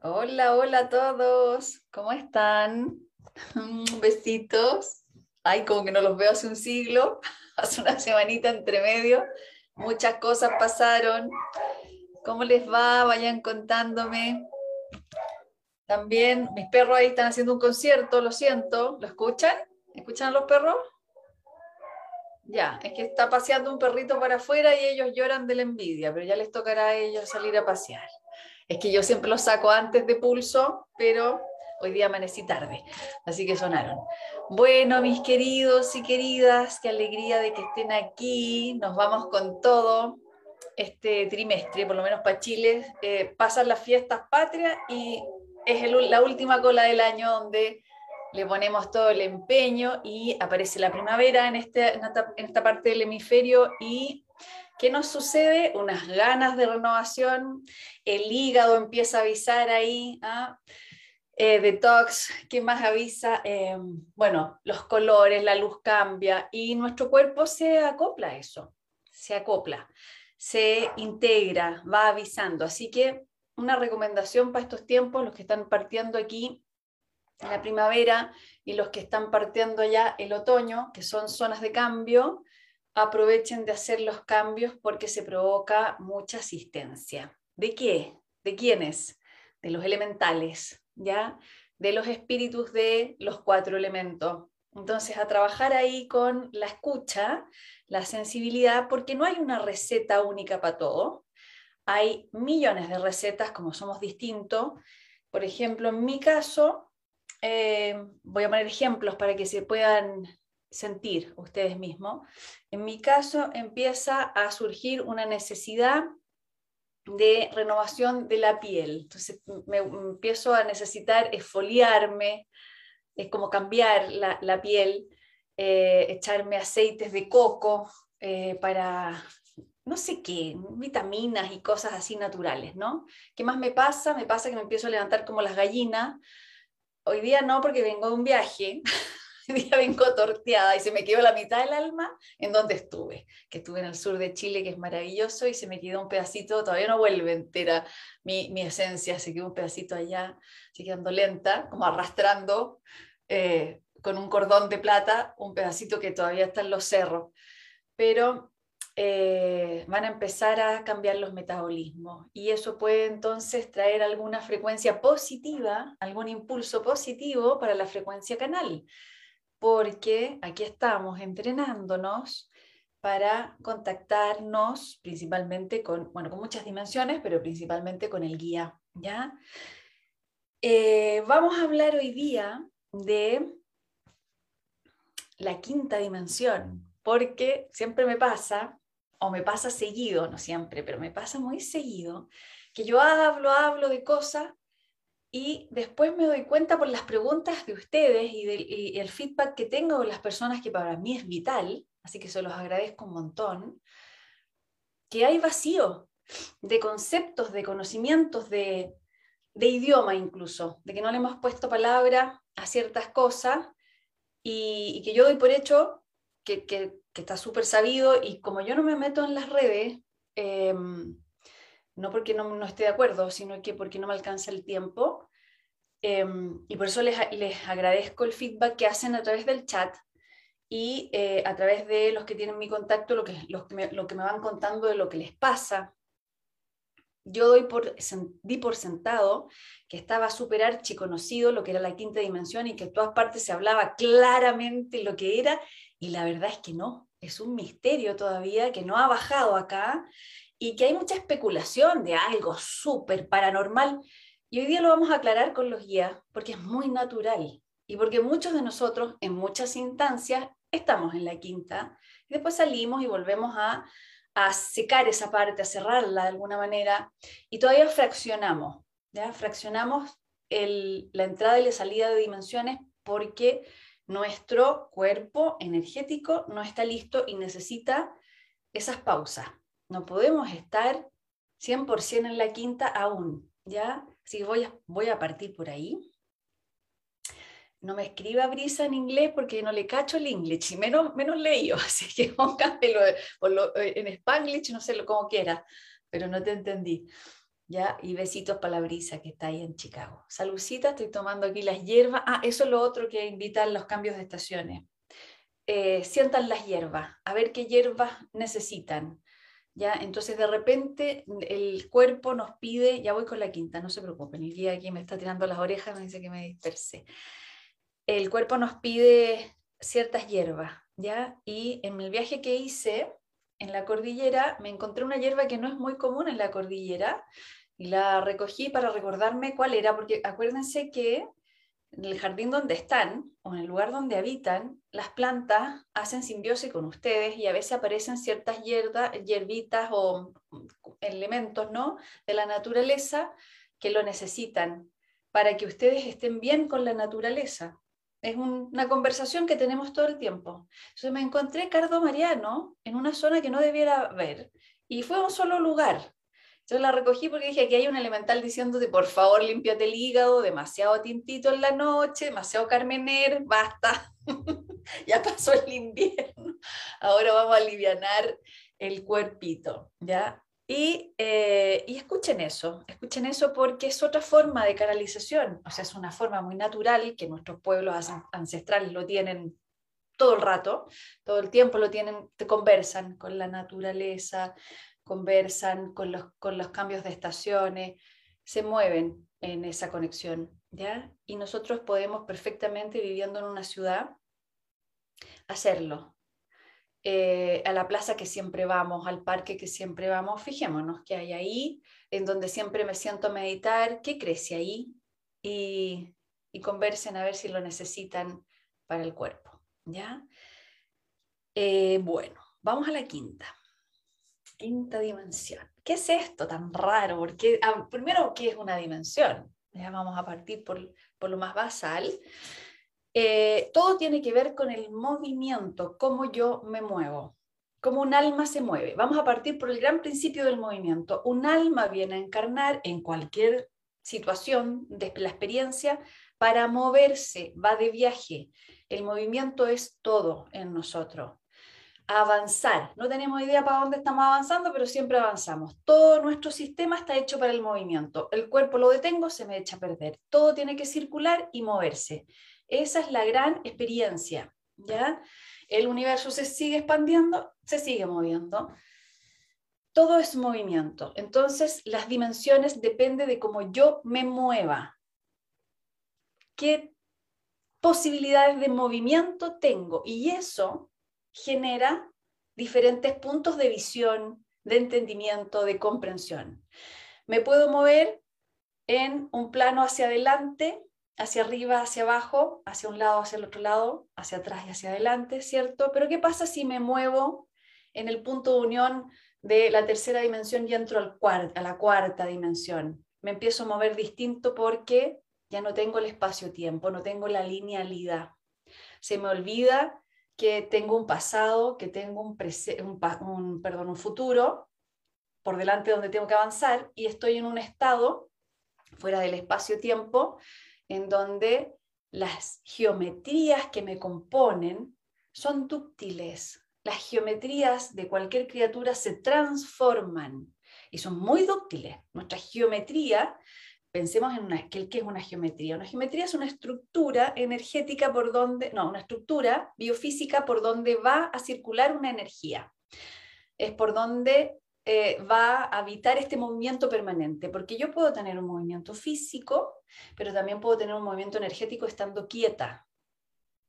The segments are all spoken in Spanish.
Hola, hola a todos. ¿Cómo están? Besitos. Ay, como que no los veo hace un siglo, hace una semanita entre medio. Muchas cosas pasaron. ¿Cómo les va? Vayan contándome. También mis perros ahí están haciendo un concierto, lo siento. ¿Lo escuchan? ¿Escuchan a los perros? Ya, es que está paseando un perrito para afuera y ellos lloran de la envidia, pero ya les tocará a ellos salir a pasear. Es que yo siempre los saco antes de pulso, pero hoy día amanecí tarde, así que sonaron. Bueno, mis queridos y queridas, qué alegría de que estén aquí. Nos vamos con todo este trimestre, por lo menos para Chile. Eh, pasan las fiestas patrias y es la última cola del año donde le ponemos todo el empeño y aparece la primavera en, este, en esta parte del hemisferio y ¿Qué nos sucede? Unas ganas de renovación, el hígado empieza a avisar ahí, ¿ah? eh, detox, ¿qué más avisa? Em, bueno, los colores, la luz cambia y nuestro cuerpo se acopla a eso, se acopla, se integra, va avisando. Así que una recomendación para estos tiempos, los que están partiendo aquí en la primavera y los que están partiendo ya el otoño, que son zonas de cambio, aprovechen de hacer los cambios porque se provoca mucha asistencia. ¿De qué? ¿De quiénes? De los elementales, ¿ya? De los espíritus de los cuatro elementos. Entonces, a trabajar ahí con la escucha, la sensibilidad, porque no hay una receta única para todo. Hay millones de recetas, como somos distintos. Por ejemplo, en mi caso, eh, voy a poner ejemplos para que se puedan sentir ustedes mismos. En mi caso empieza a surgir una necesidad de renovación de la piel. Entonces me, empiezo a necesitar esfoliarme, es como cambiar la, piel, eh, echarme aceites de coco eh, para no sé qué, vitaminas y cosas así naturales, ¿no? ¿Qué más me pasa? Me pasa que me empiezo a levantar como las gallinas. Hoy día no, porque vengo de un viaje, día vengo torteada y se me quedó la mitad del alma en donde estuve, que estuve en el sur de Chile, que es maravilloso, y se me quedó un pedacito, todavía no vuelve entera mi, mi esencia, se quedó un pedacito allá, se quedando lenta, como arrastrando eh, con un cordón de plata un pedacito que todavía está en los cerros. Pero eh, van a empezar a cambiar los metabolismos y eso puede entonces traer alguna frecuencia positiva, algún impulso positivo para la frecuencia canal porque aquí estamos entrenándonos para contactarnos principalmente con, bueno, con muchas dimensiones, pero principalmente con el guía, ¿ya? Eh, vamos a hablar hoy día de la quinta dimensión, porque siempre me pasa, o me pasa seguido, no siempre, pero me pasa muy seguido, que yo hablo, hablo de cosas y después me doy cuenta por las preguntas de ustedes y, el feedback que tengo de las personas que para mí es vital, así que se los agradezco un montón, que hay vacío de conceptos, de conocimientos, de, idioma incluso, de que no le hemos puesto palabra a ciertas cosas y, que yo doy por hecho que, está súper sabido y como yo no me meto en las redes, em, no porque no, no, esté de acuerdo, sino que porque no me alcanza el tiempo. Em, y por eso les, les, agradezco el feedback que hacen a través del chat y eh, a través de los que tienen mi contacto, lo que, los que me, van contando de lo que les pasa. Yo doy por, di por sentado que estaba súper archiconocido lo que era la quinta dimensión y que en todas partes se hablaba claramente lo que era, y la verdad es que no, es un misterio todavía que no ha bajado acá y que hay mucha especulación de algo súper paranormal. Y hoy día lo vamos a aclarar con los guías porque es muy natural y porque muchos de nosotros en muchas instancias estamos en la quinta y después salimos y volvemos a, a secar esa parte, a cerrarla de alguna manera y todavía fraccionamos, ¿ya? Fraccionamos la entrada y la salida de dimensiones porque nuestro cuerpo energético no está listo y necesita esas pausas. No podemos estar 100% en la quinta aún, ¿ya? Así voy a, voy a partir por ahí. No me escriba brisa en inglés porque no le cacho el inglés y menos, menos leído, así que póngamelo en spanglish, no sé cómo quiera, pero no te entendí. ¿ya? Y besitos para la brisa que está ahí en Chicago. Salucita, estoy tomando aquí las hierbas. Ah, eso es lo otro que invitan los cambios de estaciones. Eh, sientan las hierbas, a ver qué hierbas necesitan. ¿Ya? Entonces de repente el cuerpo nos pide, ya voy con la quinta, no se preocupen, el día aquí me está tirando las orejas, me dice que me disperse. El cuerpo nos pide ciertas hierbas, ¿ya? Y en el viaje que hice en la cordillera me encontré una hierba que no es muy común en la cordillera, y la recogí para recordarme cuál era, porque acuérdense que en el jardín donde están o en el lugar donde habitan, las plantas hacen simbiosis con ustedes y a veces aparecen ciertas hierbas, hierbitas o elementos ¿no? de la naturaleza que lo necesitan para que ustedes estén bien con la naturaleza. Es una conversación que tenemos todo el tiempo. Entonces me encontré Cardo Mariano en una zona que no debiera ver y fue un solo lugar yo la recogí porque dije, aquí hay un elemental diciéndote, por favor, límpiate el hígado, demasiado tintito en la noche, demasiado carmener, basta. ya pasó el invierno. Ahora vamos a aliviar el cuerpito, ¿ya? Y, eh, y, escuchen eso, escuchen eso porque es otra forma de canalización, o sea, es una forma muy natural que nuestros pueblos ancestrales lo tienen todo el rato, todo el tiempo lo tienen, te conversan con la naturaleza, conversan con los, con los cambios de estaciones, se mueven en esa conexión, ¿ya? Y nosotros podemos perfectamente, viviendo en una ciudad, hacerlo. Eh, a la plaza que siempre vamos, al parque que siempre vamos, fijémonos qué hay ahí, en donde siempre me siento meditar, qué crece ahí y, y conversen a ver si lo necesitan para el cuerpo, ¿ya? Eh, bueno, vamos a la quinta quinta dimensión. ¿Qué es esto tan raro? Porque, ah, primero, ¿qué es una dimensión? Ya vamos a partir por, por lo más basal. Eh, todo tiene que ver con el movimiento, cómo yo me muevo, cómo un alma se mueve. Vamos a partir por el gran principio del movimiento. Un alma viene a encarnar en cualquier situación de la experiencia para moverse, va de viaje. El movimiento es todo en nosotros avanzar. No tenemos idea para dónde estamos avanzando, pero siempre avanzamos. Todo nuestro sistema está hecho para el movimiento. El cuerpo lo detengo, se me echa a perder. Todo tiene que circular y moverse. Esa es la gran experiencia, ¿ya? El universo se sigue expandiendo, se sigue moviendo. Todo es movimiento. Entonces, las dimensiones dependen de cómo yo me mueva. ¿Qué posibilidades de movimiento tengo? Y eso genera diferentes puntos de visión, de entendimiento, de comprensión. Me puedo mover en un plano hacia adelante, hacia arriba, hacia abajo, hacia un lado, hacia el otro lado, hacia atrás y hacia adelante, ¿cierto? Pero ¿qué pasa si me muevo en el punto de unión de la tercera dimensión y entro al a la cuarta dimensión? Me empiezo a mover distinto porque ya no tengo el espacio-tiempo, no tengo la linealidad. Se me olvida que tengo un pasado, que tengo un, perdón, un futuro por delante donde tengo que avanzar y estoy en un estado fuera del espacio-tiempo en donde las geometrías que me componen son dúctiles. Las geometrías de cualquier criatura se transforman y son muy dúctiles. Nuestra geometría pensemos en una, ¿qué, es una geometría? Una geometría es una estructura energética por donde, no, una estructura biofísica por donde va a circular una energía. Es por donde eh, va a habitar este movimiento permanente, porque yo puedo tener un movimiento físico, pero también puedo tener un movimiento energético estando quieta,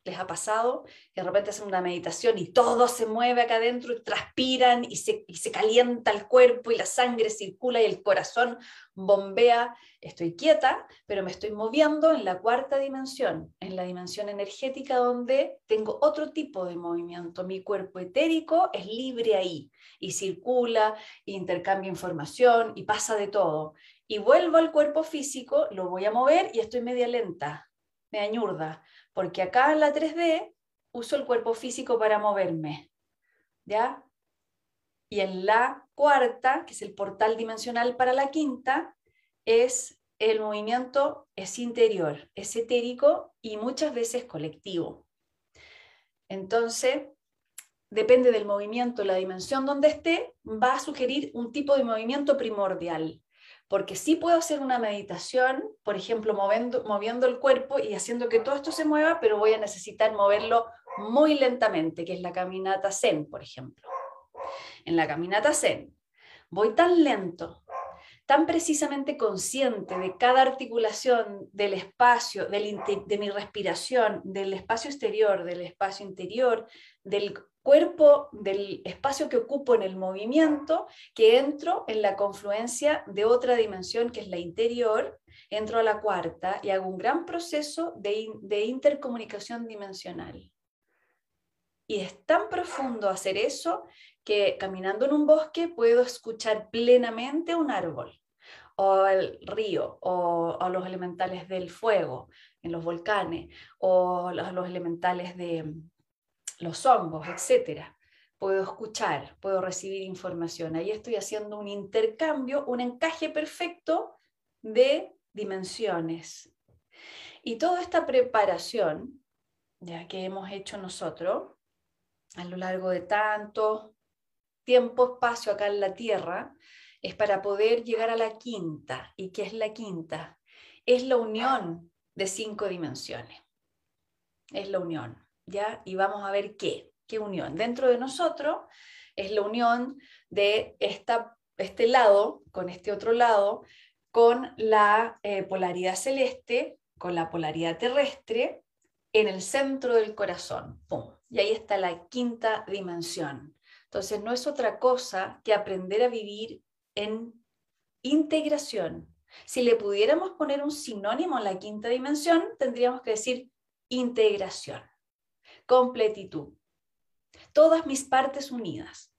les ha pasado, que de repente hacen una meditación y todo se mueve acá adentro y transpiran y se, y se calienta el cuerpo y la sangre circula y el corazón bombea. Estoy quieta, pero me estoy moviendo en la cuarta dimensión, en la dimensión energética donde tengo otro tipo de movimiento. Mi cuerpo etérico es libre ahí y circula, e intercambia información y pasa de todo. y vuelvo al cuerpo físico, lo voy a mover y estoy media lenta, media ñurda, porque acá en la 3D uso el cuerpo físico para moverme, ¿ya? Y en la cuarta, que es el portal dimensional para la quinta, es el movimiento es interior, es etérico y muchas veces colectivo. Entonces, depende del movimiento, la dimensión donde esté, va a sugerir un tipo de movimiento primordial. Porque sí puedo hacer una meditación, por ejemplo, moviendo, el cuerpo y haciendo que todo esto se mueva, pero voy a necesitar moverlo muy lentamente, que es la caminata zen, por ejemplo. En la caminata zen, voy tan lento tan precisamente consciente de cada articulación del espacio, de mi respiración, del espacio exterior, del espacio interior, del cuerpo, del espacio que ocupo en el movimiento, que entro en la confluencia de otra dimensión que es la interior, entro a la cuarta y hago un gran proceso de, intercomunicación dimensional. Y es tan profundo hacer eso que caminando en un bosque puedo escuchar plenamente un árbol o el río, o, los elementales del fuego en los volcanes, o los, elementales de los hongos, etc. Puedo escuchar, puedo recibir información. Ahí estoy haciendo un intercambio, un encaje perfecto de dimensiones. Y toda esta preparación, ya que hemos hecho nosotros, a lo largo de tanto tiempo, espacio acá en la Tierra, es para poder llegar a la quinta. ¿Y qué es la quinta? Es la unión de cinco dimensiones. Es la unión, ¿ya? Y vamos a ver qué, qué unión. Dentro de nosotros es la unión de esta, este lado con este otro lado, con la eh, polaridad celeste, con la polaridad terrestre, en el centro del corazón. Y ahí está la quinta dimensión. Entonces no es otra cosa que aprender a vivir en integración. Si le pudiéramos poner un sinónimo a la quinta dimensión, tendríamos que decir integración, completitud. Todas mis partes unidas.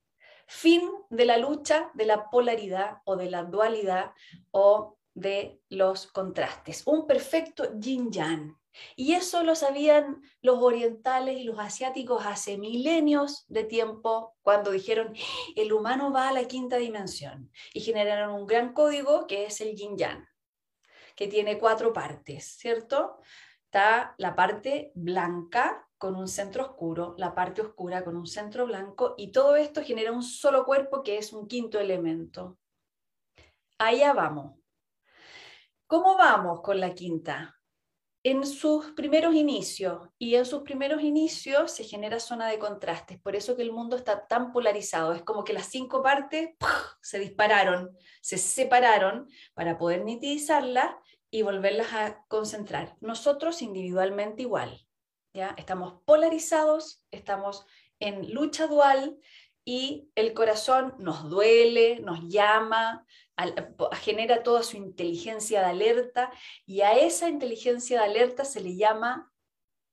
Fin de la lucha de la polaridad o de la dualidad o de los contrastes. Un perfecto yin-yang. Y eso lo sabían los orientales y los asiáticos hace milenios de tiempo cuando dijeron el humano va a la quinta dimensión y generaron un gran código que es el yin yang, que tiene cuatro partes, ¿cierto? Está la parte blanca con un centro oscuro, la parte oscura con un centro blanco y todo esto genera un solo cuerpo que es un quinto elemento. Allá vamos. ¿Cómo vamos con la quinta? en sus primeros inicios, y en sus primeros inicios se genera zona de contrastes, por eso que el mundo está tan polarizado, es como que las cinco partes se dispararon, se separaron para poder nitidizarlas y volverlas a concentrar. Nosotros individualmente igual, ¿ya? Estamos polarizados, estamos en lucha dual y el corazón nos duele, nos llama, genera toda su inteligencia de alerta y a esa inteligencia de alerta se le llama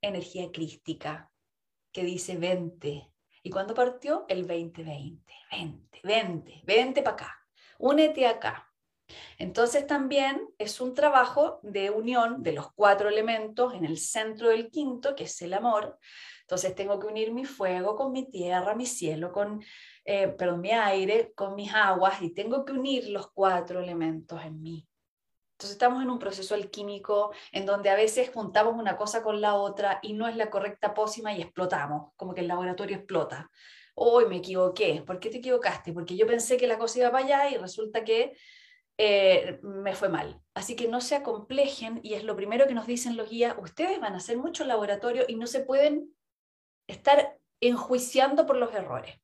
energía crística, que dice 20. ¿Y cuándo partió? El 2020. 20, 20, 20 para acá. Únete acá. Entonces también es un trabajo de unión de los cuatro elementos en el centro del quinto, que es el amor. Entonces tengo que unir mi fuego con mi tierra, mi cielo, con eh, mi aire con mis aguas y tengo que unir los cuatro elementos en mí. Entonces estamos en un proceso alquímico en donde a veces juntamos una cosa con la otra y no es la correcta pócima y explotamos, como que el laboratorio explota. Hoy me equivoqué. ¿Por qué te equivocaste? Porque yo pensé que la cosa iba para allá y resulta que eh, me fue mal. Así que no se acomplejen y es lo primero que nos dicen los guías. Ustedes van a hacer mucho laboratorio y no se pueden estar enjuiciando por los errores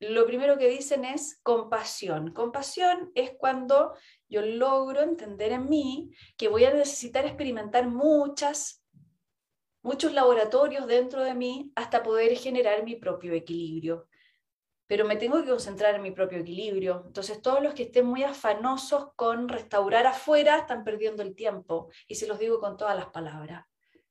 lo primero que dicen es compasión. Compasión es cuando yo logro entender en mí que voy a necesitar experimentar muchas, muchos laboratorios dentro de mí hasta poder generar mi propio equilibrio. Pero me tengo que concentrar en mi propio equilibrio. Entonces todos los que estén muy afanosos con restaurar afuera están perdiendo el tiempo. Y se los digo con todas las palabras.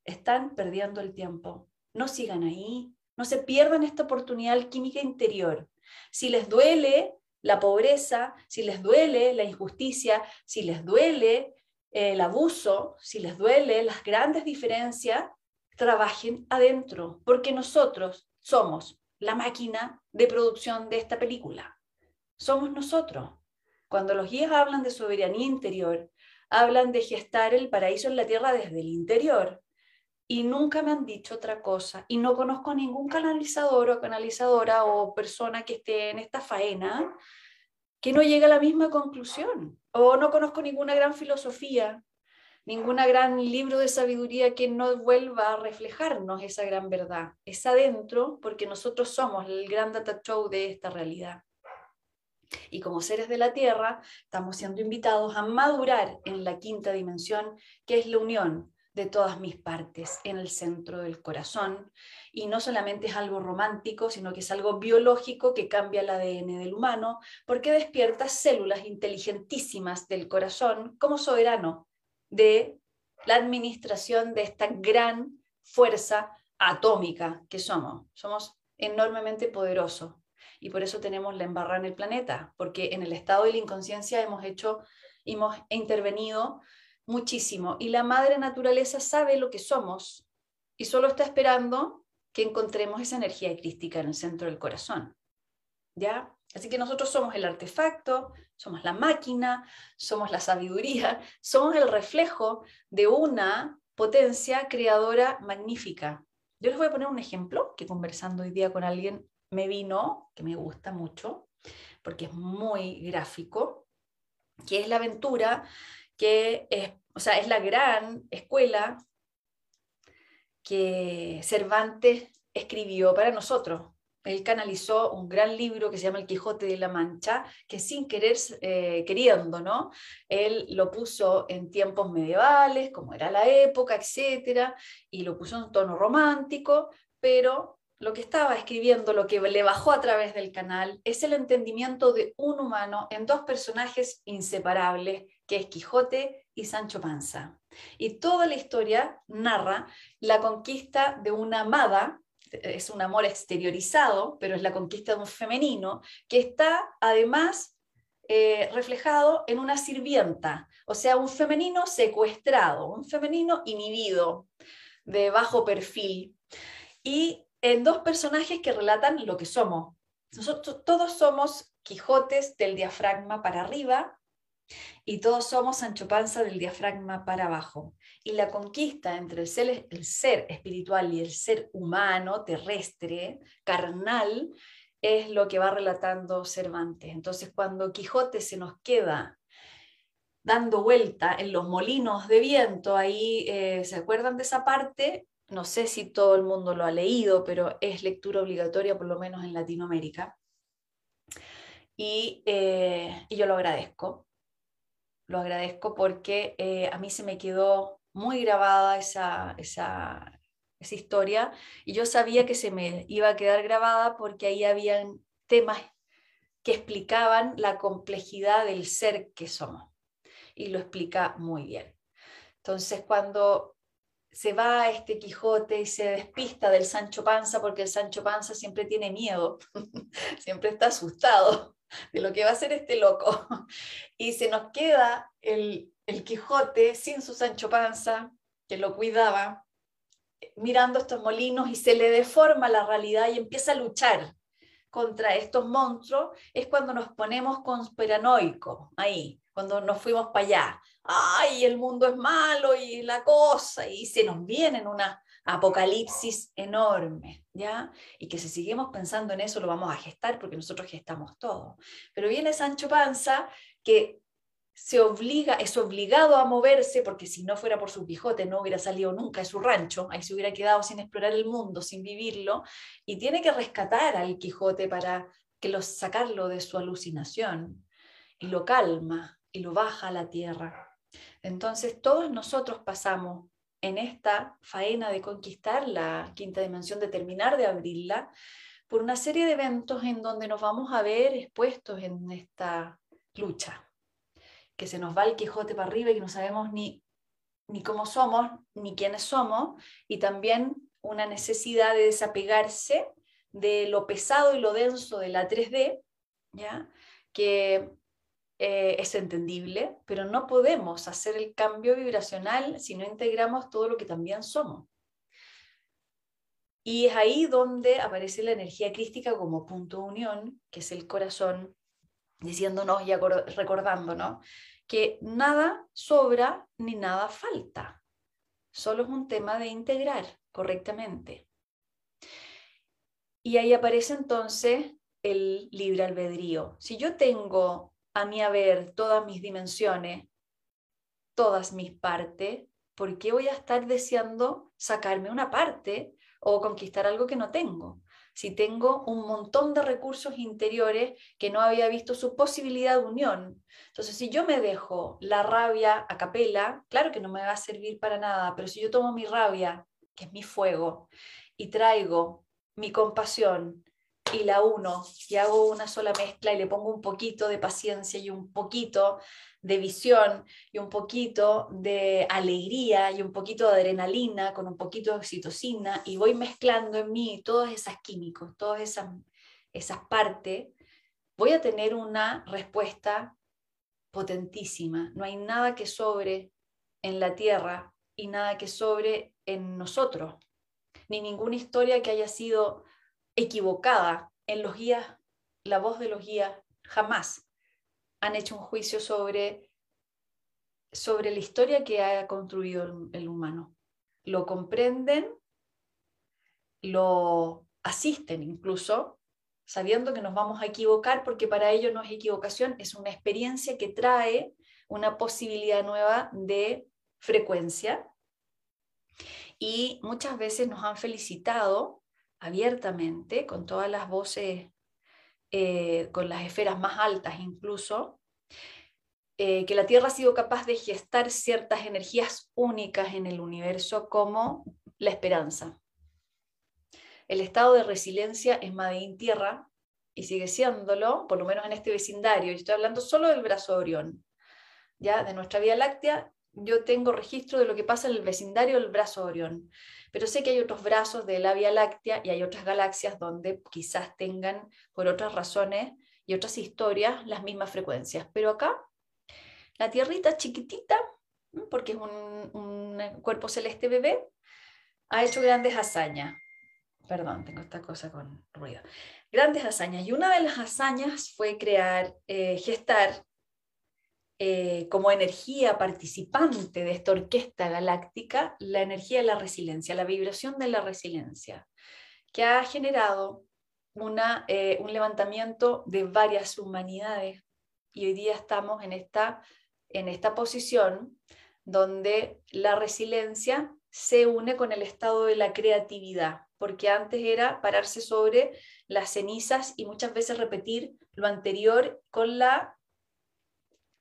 Están perdiendo el tiempo. No sigan ahí. No se pierdan esta oportunidad química interior si les duele la pobreza, si les duele la injusticia, si les duele eh, el abuso, si les duele las grandes diferencias, trabajen adentro, porque nosotros somos la máquina de producción de esta película. Somos nosotros. Cuando los guías hablan de soberanía interior, hablan de gestar el paraíso en la tierra desde el interior. Y nunca me han dicho otra cosa. Y no conozco ningún canalizador o canalizadora o persona que esté en esta faena que no llegue a la misma conclusión. O no conozco ninguna gran filosofía, ninguna gran libro de sabiduría que no vuelva a reflejarnos esa gran verdad. Es adentro porque nosotros somos el gran data show de esta realidad. Y como seres de la Tierra, estamos siendo invitados a madurar en la quinta dimensión, que es la unión de todas mis partes en el centro del corazón. Y no solamente es algo romántico, sino que es algo biológico que cambia el ADN del humano, porque despierta células inteligentísimas del corazón como soberano de la administración de esta gran fuerza atómica que somos. Somos enormemente poderosos y por eso tenemos la embarrada en el planeta, porque en el estado de la inconsciencia hemos hecho, hemos intervenido muchísimo y la madre naturaleza sabe lo que somos y solo está esperando que encontremos esa energía crística en el centro del corazón. ¿Ya? Así que nosotros somos el artefacto, somos la máquina, somos la sabiduría, somos el reflejo de una potencia creadora magnífica. Yo les voy a poner un ejemplo que conversando hoy día con alguien me vino, que me gusta mucho, porque es muy gráfico, que es la aventura, que es, o sea, es la gran escuela que Cervantes escribió para nosotros. Él canalizó un gran libro que se llama El Quijote de la Mancha, que sin querer, eh, queriendo, ¿no? Él lo puso en tiempos medievales, como era la época, etcétera, y lo puso en tono romántico, pero lo que estaba escribiendo, lo que le bajó a través del canal, es el entendimiento de un humano en dos personajes inseparables, que es Quijote y Sancho Panza. Y toda la historia narra la conquista de una amada, es un amor exteriorizado, pero es la conquista de un femenino, que está además eh, reflejado en una sirvienta, o sea, un femenino secuestrado, un femenino inhibido, de bajo perfil. Y en dos personajes que relatan lo que somos. Nosotros todos somos Quijotes del diafragma para arriba y todos somos Sancho Panza del diafragma para abajo. Y la conquista entre el ser, espiritual y el ser humano, terrestre, carnal, es lo que va relatando Cervantes. Entonces, cuando Quijote se nos queda dando vuelta en los molinos de viento, ahí, eh, ¿se acuerdan de esa parte? no sé si todo el mundo lo ha leído, pero es lectura obligatoria por lo menos en Latinoamérica. Y, eh, yo lo agradezco. Lo agradezco porque eh, a mí se me quedó muy grabada esa, esa, esa historia y yo sabía que se me iba a quedar grabada porque ahí habían temas que explicaban la complejidad del ser que somos. Y lo explica muy bien. Entonces, cuando se va este Quijote y se despista del Sancho Panza porque el Sancho Panza siempre tiene miedo, siempre está asustado de lo que va a hacer este loco. Y se nos queda el, el Quijote sin su Sancho Panza, que lo cuidaba, mirando estos molinos y se le deforma la realidad y empieza a luchar contra estos monstruos, es cuando nos ponemos conspiranoicos ahí, cuando nos fuimos para allá. Ay, el mundo es malo y la cosa, y se nos viene en una apocalipsis enorme, Y que si seguimos pensando en eso lo vamos a gestar porque nosotros gestamos todo. Pero viene Sancho Panza que se obliga, es obligado a moverse porque si no fuera por su Quijote no hubiera salido nunca de su rancho, ahí se hubiera quedado sin explorar el mundo, sin vivirlo, y tiene que rescatar al Quijote para que lo, sacarlo de su alucinación y lo calma y lo baja a la tierra. Entonces todos nosotros pasamos en esta faena de conquistar la quinta dimensión, de terminar de abrirla, por una serie de eventos en donde nos vamos a ver expuestos en esta lucha, que se nos va el Quijote para arriba y que no sabemos ni, ni cómo somos, ni quiénes somos, y también una necesidad de desapegarse de lo pesado y lo denso de la 3D, ¿ya? que eh, es entendible, pero no podemos hacer el cambio vibracional si no integramos todo lo que también somos. Y es ahí donde aparece la energía crística como punto de unión, que es el corazón, diciéndonos y recordándonos que nada sobra ni nada falta. Solo es un tema de integrar correctamente. Y ahí aparece entonces el libre albedrío. Si yo tengo a mi haber todas mis dimensiones, todas mis partes, ¿por qué voy a estar deseando sacarme una parte o conquistar algo que no tengo? Si tengo un montón de recursos interiores que no había visto su posibilidad de unión. Entonces, si yo me dejo la rabia a capela, claro que no me va a servir para nada, pero si yo tomo mi rabia, que es mi fuego, y traigo mi compasión, y la uno y hago una sola mezcla y le pongo un poquito de paciencia y un poquito de visión y un poquito de alegría y un poquito de adrenalina con un poquito de oxitocina y voy mezclando en mí todos esos químicos, todas esas, esas partes, voy a tener una respuesta potentísima. No hay nada que sobre en la tierra y nada que sobre en nosotros, ni ninguna historia que haya sido equivocada en los guías, la voz de los guías jamás han hecho un juicio sobre, sobre la historia que ha construido el, el humano. Lo comprenden, lo asisten incluso, sabiendo que nos vamos a equivocar, porque para ellos no es equivocación, es una experiencia que trae una posibilidad nueva de frecuencia. Y muchas veces nos han felicitado abiertamente, con todas las voces, eh, con las esferas más altas incluso, eh, que la Tierra ha sido capaz de gestar ciertas energías únicas en el universo como la esperanza. El estado de resiliencia es Madein Tierra y sigue siéndolo, por lo menos en este vecindario. Y estoy hablando solo del brazo de Orión. Ya de nuestra Vía Láctea, yo tengo registro de lo que pasa en el vecindario del brazo de Orión pero sé que hay otros brazos de la Vía Láctea y hay otras galaxias donde quizás tengan, por otras razones y otras historias, las mismas frecuencias. Pero acá, la Tierrita chiquitita, porque es un, cuerpo celeste bebé, ha hecho grandes hazañas. Perdón, tengo esta cosa con ruido. Grandes hazañas. Y una de las hazañas fue crear, eh, gestar eh, como energía participante de esta orquesta galáctica la energía de la resiliencia, la vibración de la resiliencia, que ha generado una, eh, un levantamiento de varias humanidades. Y hoy día estamos en esta, en esta posición donde la resiliencia se une con el estado de la creatividad, porque antes era pararse sobre las cenizas y muchas veces repetir lo anterior con la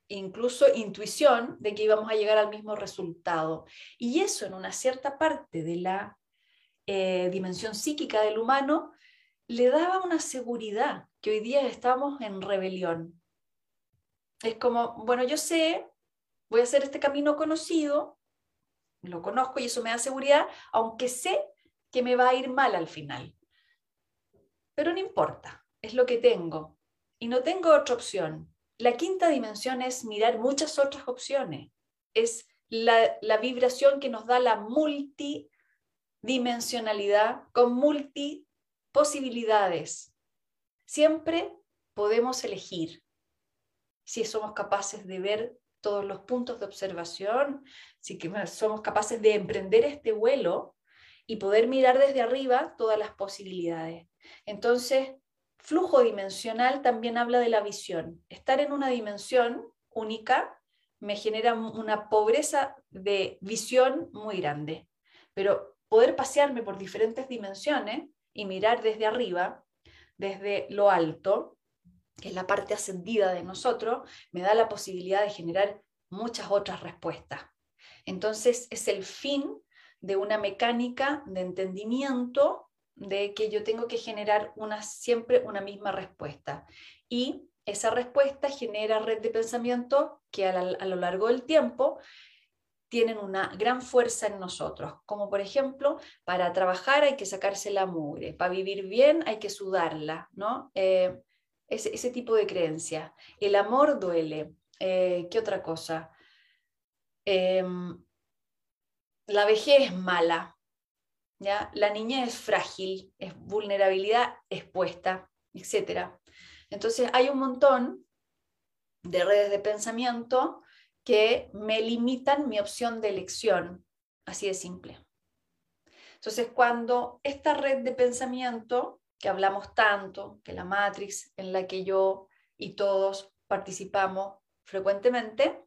incluso intuición de que íbamos a llegar al mismo resultado. Y eso en una cierta parte de la eh, dimensión psíquica del humano le daba una seguridad que hoy día estamos en rebelión. Es como, bueno, yo sé, voy a hacer este camino conocido, lo conozco y eso me da seguridad, aunque sé que me va a ir mal al final. Pero no importa, es lo que tengo y no tengo otra opción. La quinta dimensión es mirar muchas otras opciones. Es la, vibración que nos da la multidimensionalidad con multiposibilidades. Siempre podemos elegir si somos capaces de ver todos los puntos de observación, si somos capaces de emprender este vuelo y poder mirar desde arriba todas las posibilidades. Entonces, Flujo dimensional también habla de la visión. Estar en una dimensión única me genera una pobreza de visión muy grande, pero poder pasearme por diferentes dimensiones y mirar desde arriba, desde lo alto, que es la parte ascendida de nosotros, me da la posibilidad de generar muchas otras respuestas. Entonces es el fin de una mecánica de entendimiento de que yo tengo que generar una, siempre una misma respuesta. Y esa respuesta genera red de pensamiento que a, lo largo del tiempo tienen una gran fuerza en nosotros, como por ejemplo, para trabajar hay que sacarse la mugre, para vivir bien hay que sudarla, ¿no? Eh, ese, tipo de creencia. El amor duele. Eh, ¿Qué otra cosa? Em, la vejez es mala. ¿Ya? La niñez es frágil, es vulnerabilidad expuesta, etc. Entonces hay un montón de redes de pensamiento que me limitan mi opción de elección. Así de simple. Entonces, cuando esta red de pensamiento que hablamos tanto, que la Matrix en la que yo y todos participamos frecuentemente,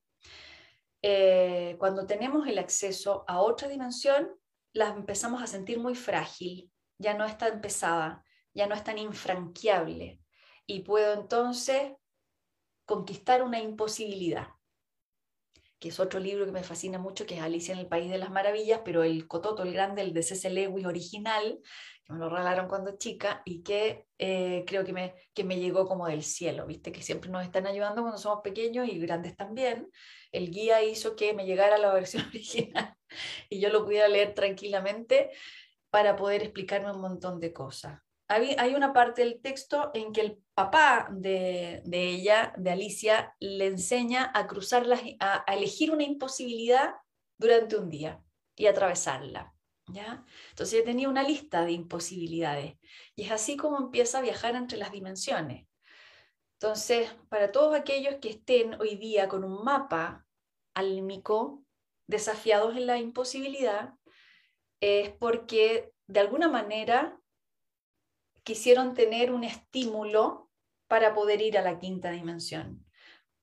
eh, cuando tenemos el acceso a otra dimensión, la empezamos a sentir muy frágil, ya no es tan pesada, ya no es tan infranqueable y puedo entonces conquistar una imposibilidad que es otro libro que me fascina mucho, que es Alicia en el País de las Maravillas, pero el Cototo, el grande, el de C.C. Lewis original, que me lo regalaron cuando chica y que eh, creo que me, que me llegó como del cielo, viste, que siempre nos están ayudando cuando somos pequeños y grandes también. El guía hizo que me llegara la versión original y yo lo pudiera leer tranquilamente para poder explicarme un montón de cosas hay una parte del texto en que el papá de, ella, de Alicia, le enseña a cruzar, a, elegir una imposibilidad durante un día y atravesarla. ¿ya? Entonces ella tenía una lista de imposibilidades y es así como empieza a viajar entre las dimensiones. Entonces, para todos aquellos que estén hoy día con un mapa álmico, desafiados en la imposibilidad, es porque de alguna manera quisieron tener un estímulo para poder ir a la quinta dimensión.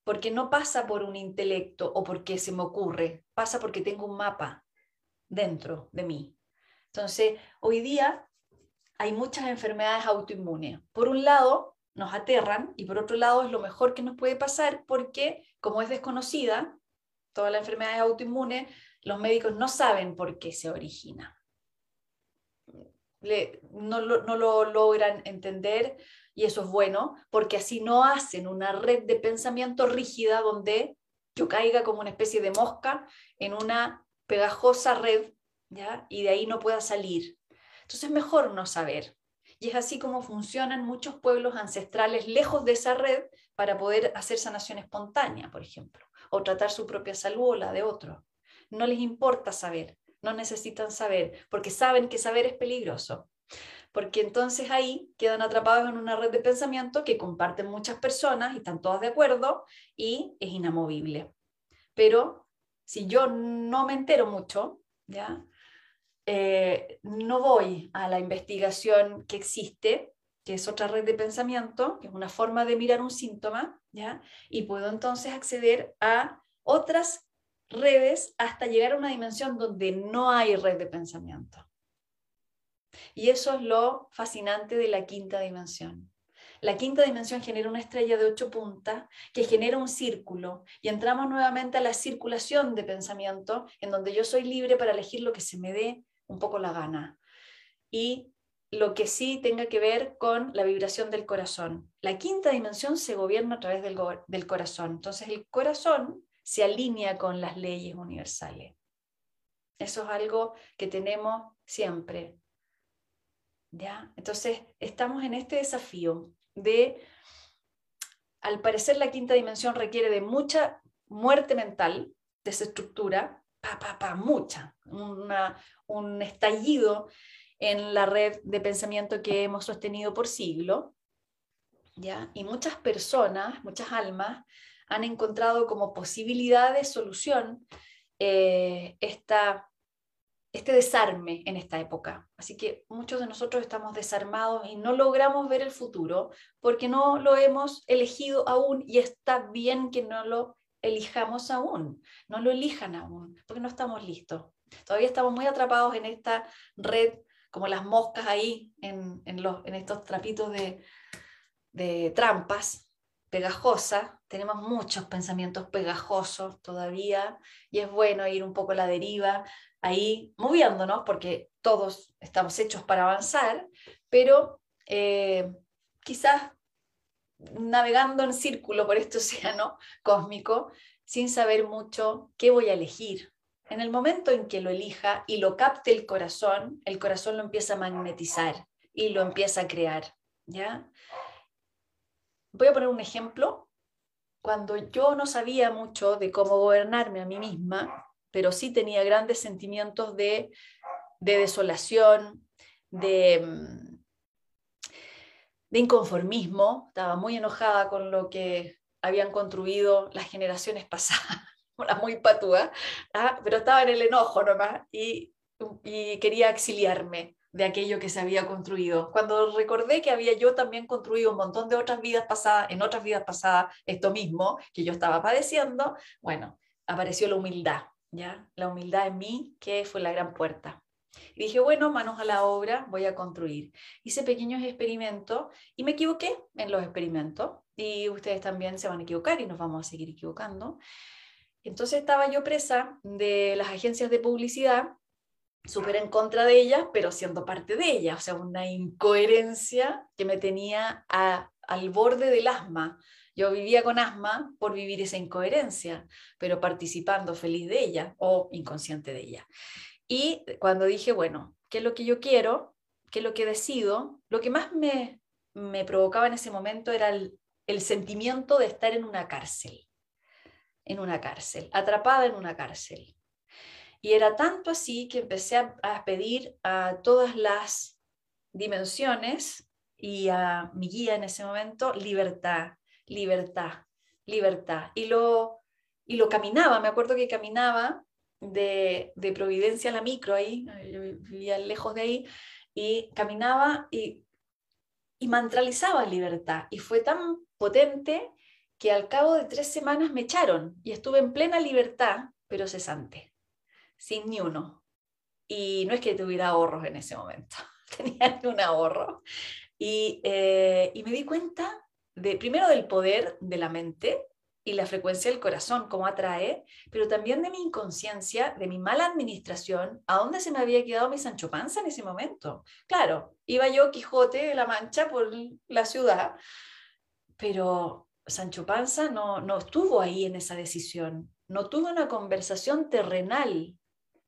Porque no pasa por un intelecto o porque se me ocurre, pasa porque tengo un mapa dentro de mí. Entonces, hoy día hay muchas enfermedades autoinmunes. Por un lado, nos aterran y por otro lado es lo mejor que nos puede pasar porque como es desconocida, toda la enfermedad autoinmune, los médicos no saben por qué se origina no, lo, logran entender y eso es bueno, porque así no hacen una red de pensamiento rígida donde yo caiga como una especie de mosca en una pegajosa red, ¿ya? Y de ahí no pueda salir. Entonces es mejor no saber. Es así como funcionan muchos pueblos ancestrales lejos de esa red para poder hacer sanación espontánea, por ejemplo, o tratar su propia salud o la de otro. No les importa saber, no necesitan saber, porque saben que saber es peligroso. Porque entonces ahí quedan atrapados en una red de pensamiento que comparten muchas personas y están todas de acuerdo y es inamovible. Pero si yo no me entero mucho, ¿ya? Eh, no voy a la investigación que existe, que es otra red de pensamiento, que es una forma de mirar un síntoma, ¿ya? y puedo entonces acceder a otras redes hasta llegar a una dimensión donde no hay red de pensamiento. Y eso es lo fascinante de la quinta dimensión. La quinta dimensión genera una estrella de ocho puntas que genera un círculo y entramos nuevamente a la circulación de pensamiento en donde yo soy libre para elegir lo que se me dé un poco la gana. Y lo que sí tenga que ver con la vibración del corazón. La quinta dimensión se gobierna a través del, del corazón. Entonces el corazón se alinea con las leyes universales. Eso es algo que tenemos siempre. ¿Ya? Entonces, estamos en este desafío de, al parecer la quinta dimensión requiere de mucha muerte mental, desestructura, pa, pa, pa, mucha, un estallido en la red de pensamiento que hemos sostenido por siglo, ¿ya? Y muchas personas, muchas almas, han encontrado como posibilidad de solución eh, este desarme en esta época. Así que muchos de nosotros estamos desarmados y no logramos ver el futuro porque no lo hemos elegido aún y está bien que no lo elijamos aún, no lo elijan aún, porque no estamos listos. Todavía estamos muy atrapados en esta red, como las moscas ahí, en, los, en estos trapitos de, de trampas, pegajosa, tenemos muchos pensamientos pegajosos todavía y es bueno ir un poco a la deriva, ahí moviéndonos porque todos estamos hechos para avanzar, pero eh, quizás navegando en círculo por este océano cósmico sin saber mucho qué voy a elegir. En el momento en que lo elija y lo capte el corazón, el corazón lo empieza a magnetizar y lo empieza a crear, ¿ya? voy a poner un ejemplo. Cuando yo no sabía mucho de cómo gobernarme a mí misma, pero sí tenía grandes sentimientos de, de desolación, de, mm, de inconformismo, estaba muy enojada con lo que habían construido las generaciones pasadas, una muy patúa, ¿ah? pero estaba en el enojo nomás y, y quería exiliarme de aquello que se había construido. Cuando recordé que había yo también construido un montón de otras vidas pasadas, en otras vidas pasadas, esto mismo que yo estaba padeciendo, bueno, apareció la humildad, ¿ya? La humildad en mí, que fue la gran puerta. Y dije, bueno, manos a la obra, voy a construir. Hice pequeños experimentos y me equivoqué en los experimentos. Y ustedes también se van a equivocar y nos vamos a seguir equivocando. Entonces estaba yo presa de las agencias de publicidad, súper en contra de ellas, pero siendo parte de ellas. O sea, una incoherencia que me tenía al borde del asma. Yo vivía con asma por vivir esa incoherencia, pero participando feliz de ella o inconsciente de ella. Y cuando dije, bueno, ¿qué es lo que yo quiero? ¿Qué es lo que decido? Lo que más me, provocaba en ese momento era el sentimiento de estar en una cárcel, en una cárcel, atrapada en una cárcel. Y era tanto así que empecé a, pedir a todas las dimensiones y a mi guía en ese momento libertad, libertad, libertad. Y lo, y lo caminaba, me acuerdo que caminaba de, Providencia a la micro ahí, yo vivía lejos de ahí, y caminaba y, y mantralizaba libertad. Y fue tan potente que al cabo de tres semanas me echaron y estuve en plena libertad, pero cesante, sin ni uno. Y no es que tuviera ahorros en ese momento, tenía un ahorro. Y, eh, y me di cuenta de, primero del poder de la mente, y la frecuencia del corazón, cómo atrae, pero también de mi inconsciencia, de mi mala administración, a dónde se me había quedado mi Sancho Panza en ese momento. Claro, iba yo Quijote de la Mancha por la ciudad, pero Sancho Panza no, no estuvo ahí en esa decisión, no tuve una conversación terrenal,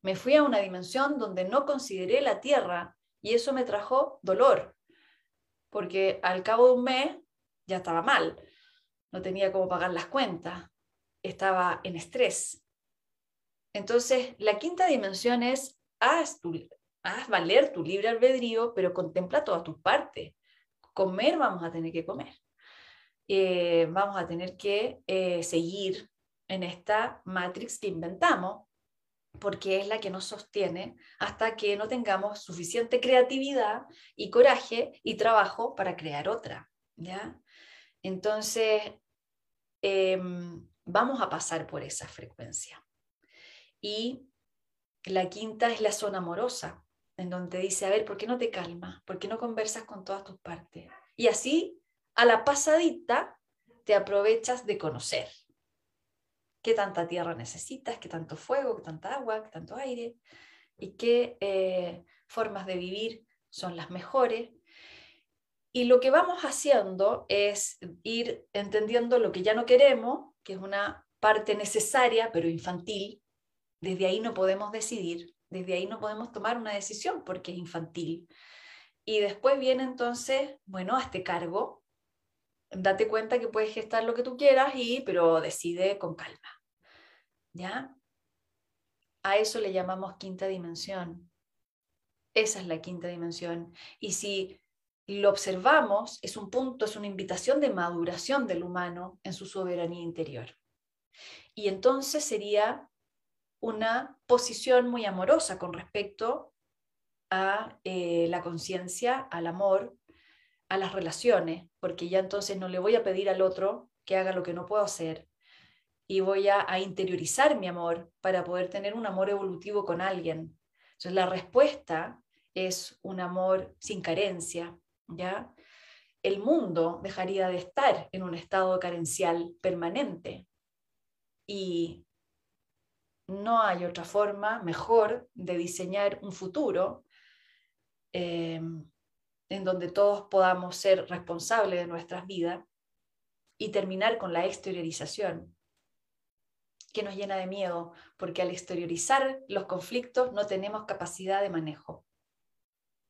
me fui a una dimensión donde no consideré la tierra y eso me trajo dolor, porque al cabo de un mes ya estaba mal no tenía cómo pagar las cuentas, estaba en estrés. Entonces, la quinta dimensión es, haz, haz valer tu libre albedrío, pero contempla todas tus partes. Comer vamos a tener que comer. Eh, vamos a tener que eh, seguir en esta matrix que inventamos, porque es la que nos sostiene hasta que no tengamos suficiente creatividad y coraje y trabajo para crear otra. ¿ya? Entonces, em, vamos a pasar por esa frecuencia. Y la quinta es la zona amorosa, en donde dice, a ver, ¿por qué no te calmas? ¿Por qué no conversas con todas tus partes? Y así, a la pasadita, te aprovechas de conocer qué tanta tierra necesitas, qué tanto fuego, qué tanta agua, qué tanto aire, y qué eh, formas de vivir son las mejores, y lo que vamos haciendo es ir entendiendo lo que ya no queremos, que es una parte necesaria, pero infantil. Desde ahí no podemos decidir, desde ahí no podemos tomar una decisión porque es infantil. Y después viene entonces, bueno, a este cargo, date cuenta que puedes gestar lo que tú quieras, y, pero decide con calma. ¿Ya? A eso le llamamos quinta dimensión. Esa es la quinta dimensión. Y si lo observamos, es un punto, es una invitación de maduración del humano en su soberanía interior. Y entonces sería una posición muy amorosa con respecto a eh, la conciencia, al amor, a las relaciones, porque ya entonces no le voy a pedir al otro que haga lo que no puedo hacer y voy a, interiorizar mi amor para poder tener un amor evolutivo con alguien. Entonces la respuesta es un amor sin carencia, ¿ya? El mundo dejaría de estar en un estado carencial permanente y no hay otra forma mejor de diseñar un futuro eh, en donde todos podamos ser responsables de nuestras vidas y terminar con la exteriorización que nos llena de miedo, porque al exteriorizar los conflictos no tenemos capacidad de manejo,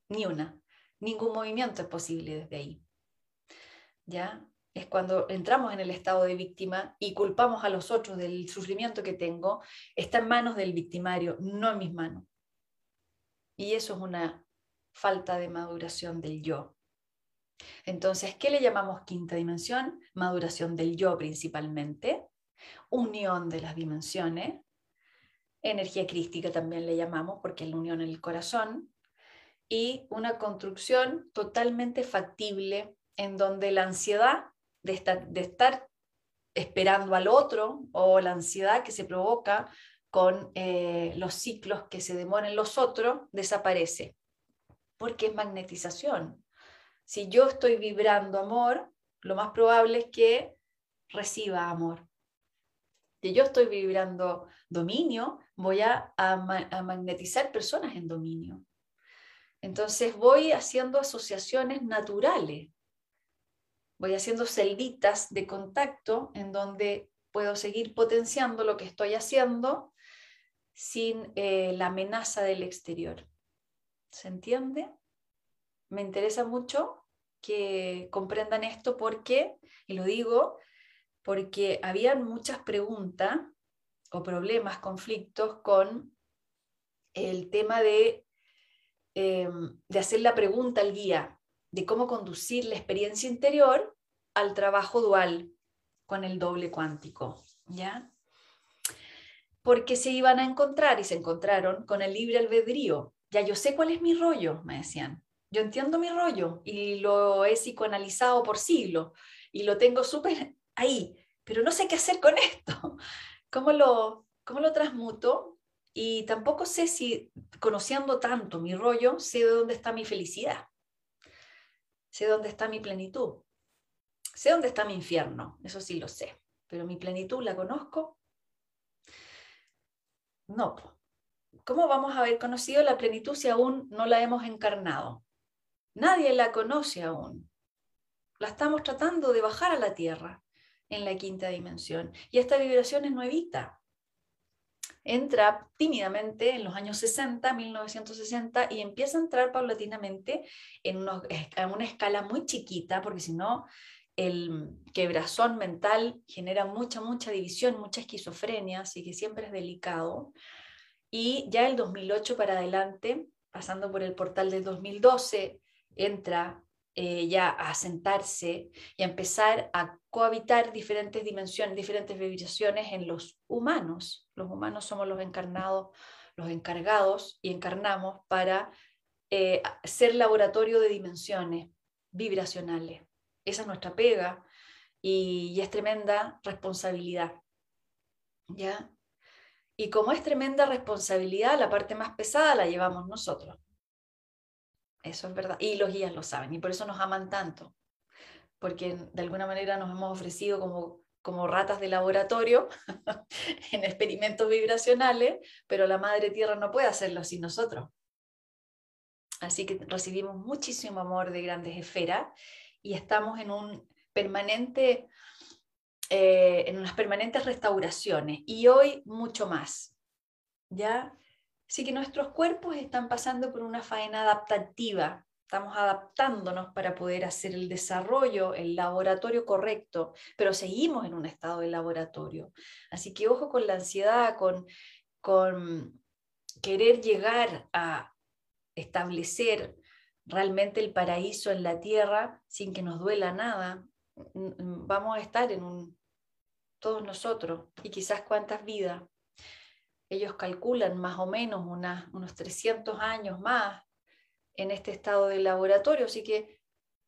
ni una ningún movimiento es posible desde ahí. ¿Ya? es cuando entramos en el estado de víctima y culpamos a los otros del sufrimiento que tengo, está en manos del victimario, no en mis manos. Y eso es una falta de maduración del yo. Entonces, ¿qué le llamamos quinta dimensión? Maduración del yo principalmente, unión de las dimensiones, energía crística también le llamamos porque es la unión en el corazón, y una construcción totalmente factible en donde la ansiedad de estar, esperando al otro o la ansiedad que se provoca con eh, los ciclos que se demoran los otros desaparece, porque es magnetización. Si yo estoy vibrando amor, lo más probable es que reciba amor. Si yo estoy vibrando dominio, voy a magnetizar personas en dominio. Entonces voy haciendo asociaciones naturales, voy haciendo celditas de contacto en donde puedo seguir potenciando lo que estoy haciendo sin eh, la amenaza del exterior. ¿Se entiende? Me interesa mucho que comprendan esto porque, y lo digo, porque habían muchas preguntas o problemas, conflictos con el tema de Em, de hacer la pregunta al guía de cómo conducir la experiencia interior al trabajo dual con el doble cuántico, ¿ya? Porque se iban a encontrar y se encontraron con el libre albedrío. Ya yo sé cuál es mi rollo, me decían. Yo entiendo mi rollo y lo he psicoanalizado por siglos y lo tengo súper ahí, pero no sé qué hacer con esto. ¿Cómo lo, cómo lo transmuto? Y tampoco sé si, conociendo tanto mi rollo, sé de dónde está mi felicidad. Sé dónde está mi plenitud. Sé dónde está mi infierno, eso sí lo sé. Pero mi plenitud la conozco. No. ¿Cómo vamos a haber conocido la plenitud si aún no la hemos encarnado? Nadie la conoce aún. La estamos tratando de bajar a la tierra en la quinta dimensión. Y esta vibración es nuevita entra tímidamente en los años 60, 1960, y empieza a entrar paulatinamente en, una escala muy chiquita, porque si no, el quebrazón mental genera mucha, mucha división, mucha esquizofrenia, así que siempre es delicado. Y ya el 2008 para adelante, pasando por el portal del 2012, entra eh, ya a sentarse y a empezar a cohabitar diferentes dimensiones, diferentes vibraciones en los humanos. Los humanos somos los encarnados, los encargados y encarnamos para eh, ser laboratorio de dimensiones vibracionales. Esa es nuestra pega y, y es tremenda responsabilidad. ¿Ya? Y como es tremenda responsabilidad, la parte más pesada la llevamos nosotros. Eso es verdad. Y los guías lo saben y por eso nos aman tanto. Porque de alguna manera nos hemos ofrecido como, como ratas de laboratorio en experimentos vibracionales, pero la Madre Tierra no puede hacerlo sin nosotros. Así que recibimos muchísimo amor de grandes esferas y estamos en un permanente, eh, en unas permanentes restauraciones y hoy mucho más. ¿Ya? Así que nuestros cuerpos están pasando por una faena adaptativa. Estamos adaptándonos para poder hacer el desarrollo, el laboratorio correcto, pero seguimos en un estado de laboratorio. Así que ojo con la ansiedad, con, con querer llegar a establecer realmente el paraíso en la tierra sin que nos duela nada. Vamos a estar en un, todos nosotros, y quizás cuántas vidas ellos calculan más o menos unos 300 años más en este estado de laboratorio, así que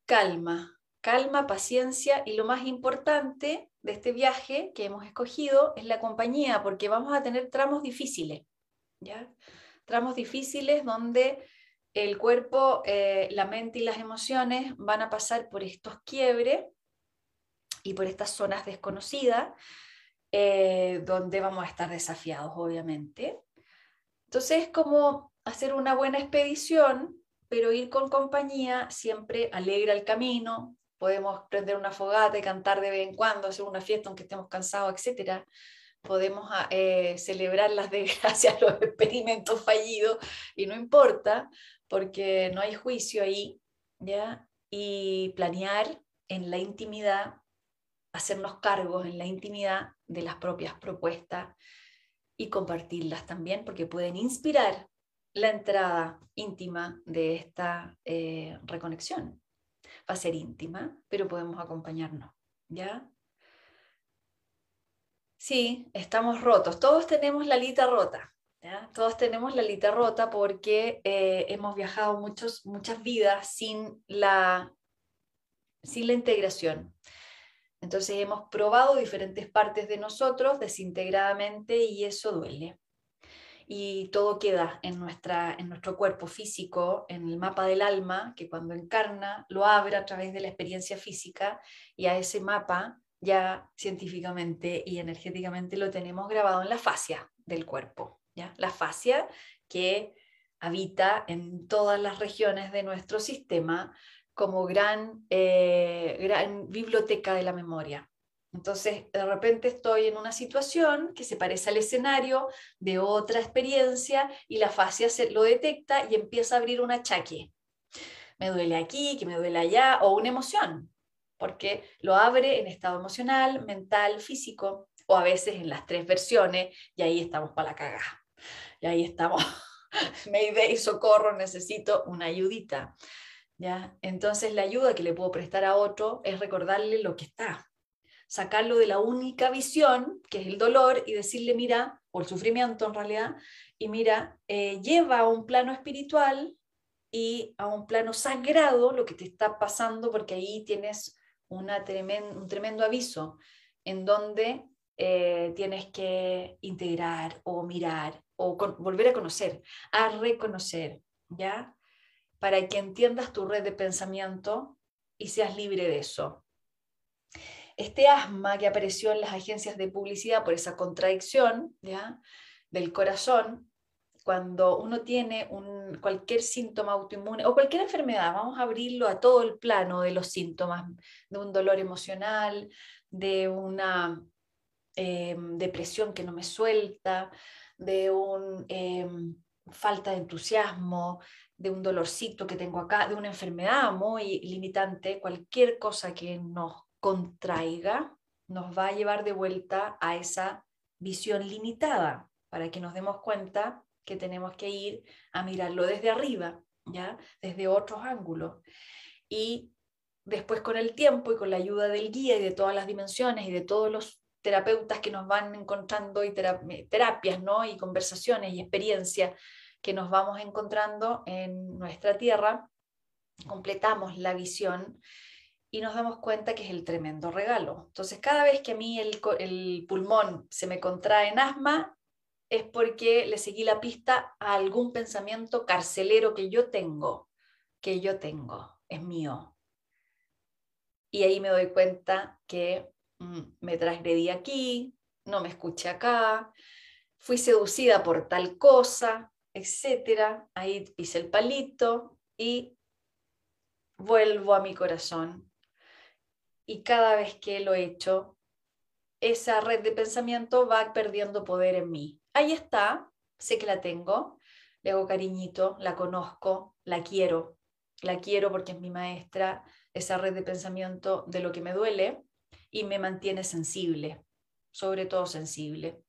calma, calma, paciencia y lo más importante de este viaje que hemos escogido es la compañía, porque vamos a tener tramos difíciles, ¿ya? Tramos difíciles donde el cuerpo, eh, la mente y las emociones van a pasar por estos quiebres y por estas zonas desconocidas eh, donde vamos a estar desafiados, obviamente. Entonces es como hacer una buena expedición, pero ir con compañía siempre alegra el camino. Podemos prender una fogata y cantar de vez en cuando, hacer una fiesta aunque estemos cansados, etc. Podemos ah, eh, celebrar las desgracias, los experimentos fallidos y no importa porque no hay juicio ahí, ¿ya? Y planear en la intimidad hacernos cargos en la intimidad de las propias propuestas y compartirlas también porque pueden inspirar la entrada íntima de esta eh, reconexión. Va a ser íntima, pero podemos acompañarnos, ¿ya? Sí, estamos rotos. Todos tenemos la lita rota. Todos tenemos la lita rota porque eh, hemos viajado muchos, muchas vidas sin la, sin la integración. Entonces hemos probado diferentes partes de nosotros desintegradamente y eso duele. Y todo queda en, nuestra, en nuestro cuerpo físico, en el mapa del alma, que cuando encarna lo abre a través de la experiencia física y a ese mapa ya científicamente y energéticamente lo tenemos grabado en la fascia del cuerpo. ¿ya? La fascia que habita en todas las regiones de nuestro sistema como gran, eh, gran biblioteca de la memoria. Entonces, de repente estoy en una situación que se parece al escenario de otra experiencia y la fascia se lo detecta y empieza a abrir un achaque. Me duele aquí, que me duele allá, o una emoción, porque lo abre en estado emocional, mental, físico, o a veces en las tres versiones, y ahí estamos para la cagada. Y ahí estamos, me y socorro, necesito una ayudita. Entonces la ayuda que le puedo prestar a otro es recordarle lo que está, sacarlo de la única visión, que es el dolor, y decirle, mira, o el sufrimiento en realidad, y mira, eh, lleva a un plano espiritual y a un plano sagrado lo que te está pasando, porque ahí tienes un tremendo aviso en donde eh, tienes que integrar o mirar o volver a conocer, a reconocer, ¿ya? Para que entiendas tu red de pensamiento y seas libre de eso. Este asma que apareció en las agencias de publicidad por esa contradicción ¿ya? del corazón, cuando uno tiene un, cualquier síntoma autoinmune o cualquier enfermedad, vamos a abrirlo a todo el plano de los síntomas, de un dolor emocional, de una em, depresión que no me suelta, de una em, falta de entusiasmo, de un dolorcito que tengo acá, de una enfermedad muy limitante, cualquier cosa que nos contraiga, nos va a llevar de vuelta a esa visión limitada, para que nos demos cuenta que tenemos que ir a mirarlo desde arriba, ¿ya? desde otros ángulos. Y después con el tiempo y con la ayuda del guía y de todas las dimensiones y de todos los terapeutas que nos van encontrando y terapias ¿no? y conversaciones y experiencias que nos vamos encontrando en nuestra tierra, completamos la visión y nos damos cuenta que es el tremendo regalo. Entonces, cada vez que a mí el, pulmón se me contrae en asma, es porque le seguí la pista a algún pensamiento carcelero que yo tengo, que yo tengo, es mío. Y ahí me doy cuenta que mm, me transgredí aquí, no me escuché acá, fui seducida por tal cosa, etcétera. Ahí pise el palito y vuelvo a mi corazón. Y cada vez que lo he hecho, esa red de pensamiento va perdiendo poder en mí. Ahí está, sé que la tengo, le hago cariñito, la conozco, la quiero, la quiero porque es mi maestra, esa red de pensamiento de lo que me duele y me mantiene sensible, sobre todo sensible.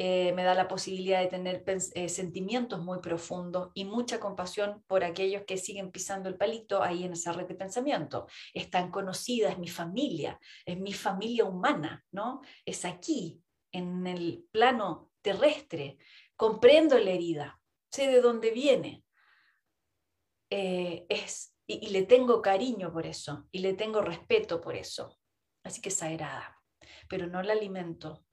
Eh, me da la posibilidad de tener eh, sentimientos muy profundos y mucha compasión por aquellos que siguen pisando el palito ahí en esa red de pensamiento. Es tan conocida, es mi familia, es mi familia humana, ¿no? Es aquí, en el plano terrestre. Comprendo la herida, sé de dónde viene. Eh, es, y, y le tengo cariño por eso, y le tengo respeto por eso. Así que es sagrada, pero no la alimento,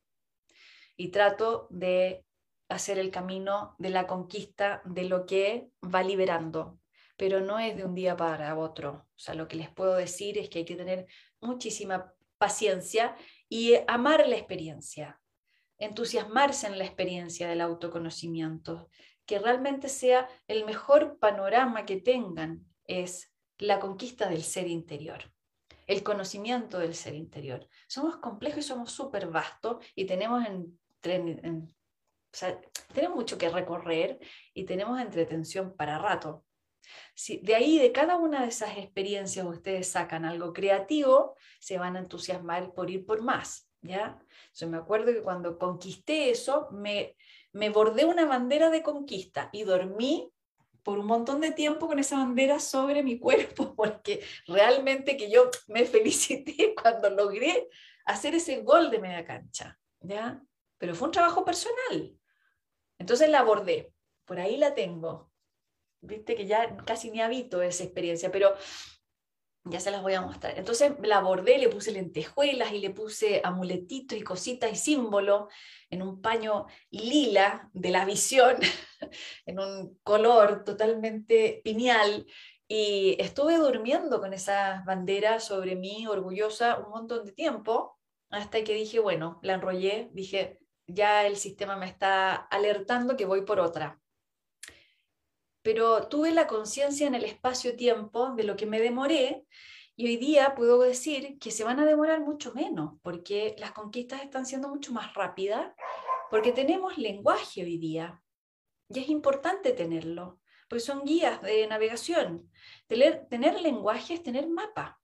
y trato de hacer el camino de la conquista de lo que va liberando, pero no es de un día para otro. O sea, lo que les puedo decir es que hay que tener muchísima paciencia y amar la experiencia, entusiasmarse en la experiencia del autoconocimiento, que realmente sea el mejor panorama que tengan es la conquista del ser interior, el conocimiento del ser interior. Somos complejos y somos súper vastos y tenemos en tenemos mucho que recorrer y tenemos entretención para rato. Si de ahí, de cada una de esas experiencias, ustedes sacan algo creativo, se van a entusiasmar por ir por más, ¿ya? Yo me acuerdo que cuando conquisté eso, me, me bordé una bandera de conquista y dormí por un montón de tiempo con esa bandera sobre mi cuerpo, porque realmente que yo me felicité cuando logré hacer ese gol de media cancha, ¿ya? Pero fue un trabajo personal. Entonces la abordé, por ahí la tengo. Viste que ya casi ni habito esa experiencia, pero ya se las voy a mostrar. Entonces la abordé, le puse lentejuelas y le puse amuletitos y cositas y símbolos en un paño lila de la visión, en un color totalmente pineal. Y estuve durmiendo con esa bandera sobre mí, orgullosa, un montón de tiempo, hasta que dije, bueno, la enrollé, dije, ya el sistema me está alertando que voy por otra. Pero tuve la conciencia en el espacio-tiempo de lo que me demoré y hoy día puedo decir que se van a demorar mucho menos, porque las conquistas están siendo mucho más rápidas, porque tenemos lenguaje hoy día. Y es importante tenerlo, porque son guías de navegación. Tener, tener lenguaje es tener mapa,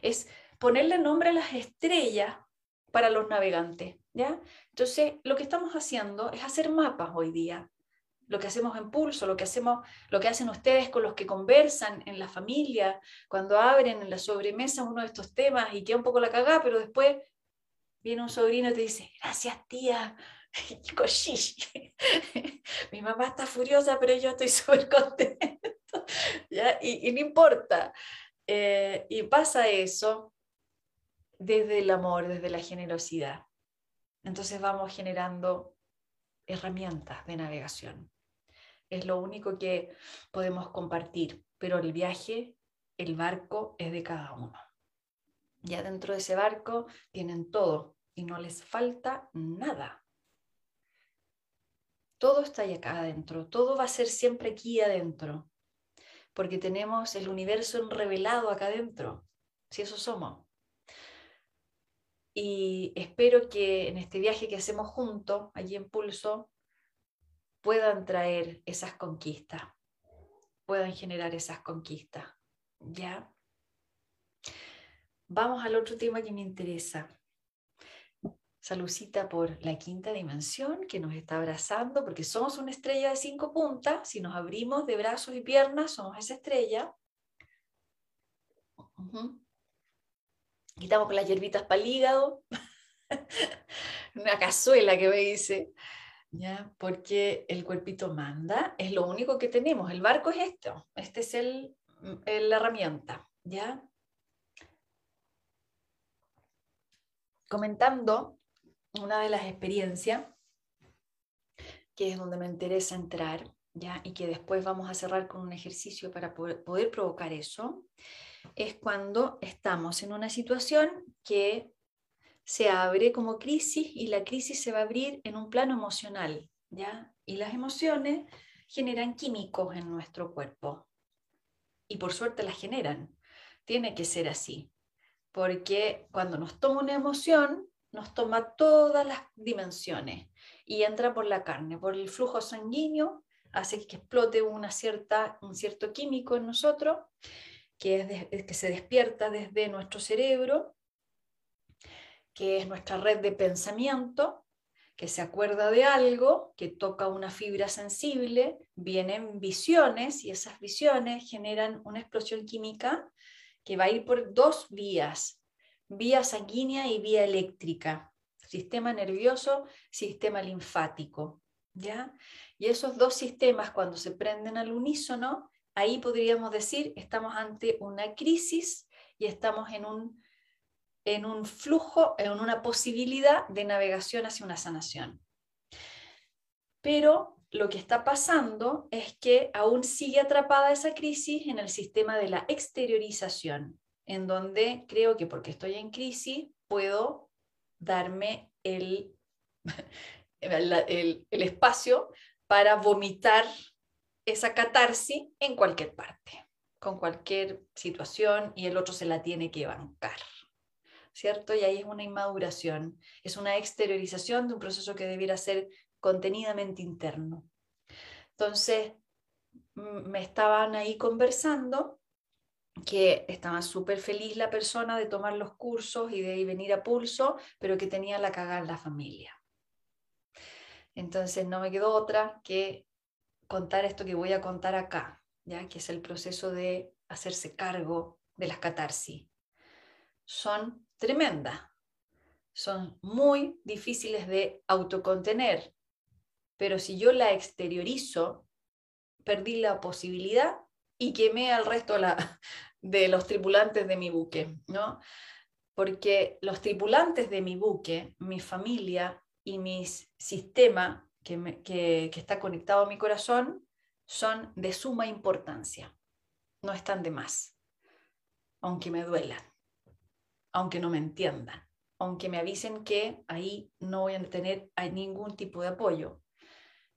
es ponerle nombre a las estrellas para los navegantes. Entonces, lo que estamos haciendo es hacer mapas hoy día. Lo que hacemos en Pulso, lo que, hacemos, lo que hacen ustedes con los que conversan en la familia, cuando abren en la sobremesa uno de estos temas y queda un poco la cagada, pero después viene un sobrino y te dice, gracias tía, mi mamá está furiosa, pero yo estoy súper contento. Y, no importa. Eh, y pasa eso desde el amor, desde la generosidad. Entonces vamos generando herramientas de navegación. Es lo único que podemos compartir, pero el viaje, el barco es de cada uno. Ya dentro de ese barco tienen todo y no les falta nada. Todo está ahí acá adentro, todo va a ser siempre aquí adentro, porque tenemos el universo revelado acá adentro, si eso somos y espero que en este viaje que hacemos juntos, allí en Pulso, puedan traer esas conquistas, puedan generar esas conquistas. ¿Ya? Vamos al otro tema que me interesa. Salucita por la quinta dimensión que nos está abrazando, porque somos una estrella de cinco puntas. Si nos abrimos de brazos y piernas, somos esa estrella. Quitamos con las hierbitas para el hígado. Una cazuela que me dice. ¿Ya? Porque el cuerpito manda, es lo único que tenemos. El barco es esto, este es el, la herramienta. ¿Ya? Comentando una de las experiencias, que es donde me interesa entrar, ¿ya? y que después vamos a cerrar con un ejercicio para poder provocar eso es cuando estamos en una situación que se abre como crisis y la crisis se va a abrir en un plano emocional, ¿ya? Y las emociones generan químicos en nuestro cuerpo. Y por suerte las generan. Tiene que ser así, porque cuando nos toma una emoción, nos toma todas las dimensiones y entra por la carne, por el flujo sanguíneo, hace que explote una cierta, un cierto químico en nosotros que, se despierta desde nuestro cerebro, que es nuestra red de pensamiento, que se acuerda de algo, que toca una fibra sensible, vienen visiones y esas visiones generan una explosión química que va a ir por dos vías, vía sanguínea y vía eléctrica, sistema nervioso, sistema linfático. ¿ya? Y esos dos sistemas cuando se prenden al unísono ahí podríamos decir, estamos ante una crisis y estamos en un, en un flujo, en una posibilidad de navegación hacia una sanación. Pero lo que está pasando es que aún sigue atrapada esa crisis en el sistema de la exteriorización, en donde creo que porque estoy en crisis puedo darme el, el, el espacio para vomitar esa catarsis en cualquier parte, con cualquier situación y el otro se la tiene que bancar. ¿Cierto? Y ahí es una inmaduración, es una exteriorización de un proceso que debiera ser contenidamente interno. Entonces, me estaban ahí conversando que estaba súper feliz la persona de tomar los cursos y de venir a pulso, pero que tenía la cagada en la familia. Entonces no me quedó otra que contar esto que voy a contar acá, ya que es el proceso de hacerse cargo de las catarsis. Son tremendas, son muy difíciles de autocontener, pero si yo la exteriorizo, perdí la posibilidad y quemé al resto de los tripulantes de mi buque, ¿no? Porque los tripulantes de mi buque, mi familia y mi sistema que, está conectado a mi corazón son de suma importancia, no están de más, aunque me duelan, aunque no me entiendan, aunque me avisen que ahí no voy a tener ningún tipo de apoyo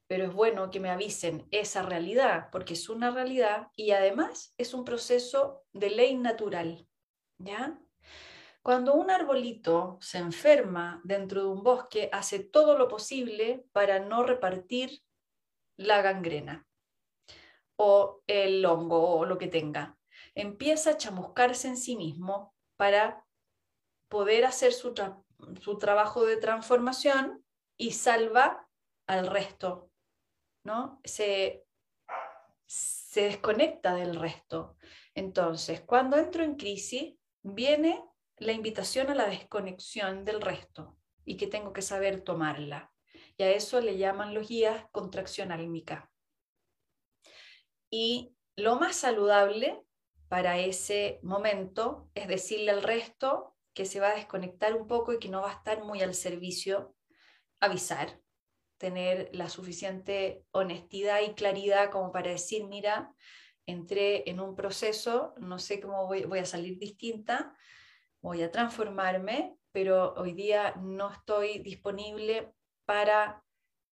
pero es bueno que me avisen esa realidad, porque es una realidad y además es un proceso de ley natural, ¿ya? Cuando un arbolito se enferma dentro de un bosque, hace todo lo posible para no repartir la gangrena o el hongo o lo que tenga. Empieza a chamuscarse en sí mismo para poder hacer su, su trabajo de transformación y salva al resto ¿no? Se, se desconecta del resto. Entonces, cuando entro en crisis, viene la invitación a la desconexión del resto y que tengo que saber tomarla. Y a eso le llaman los guías contracción álmica. Y lo más saludable para ese momento es decirle al resto que se va a desconectar un poco y que no va a estar muy al servicio, avisar, tener la suficiente honestidad y claridad como para decir, mira, entré en un proceso, no sé cómo voy, voy a salir distinta, voy a transformarme, pero hoy día no estoy disponible para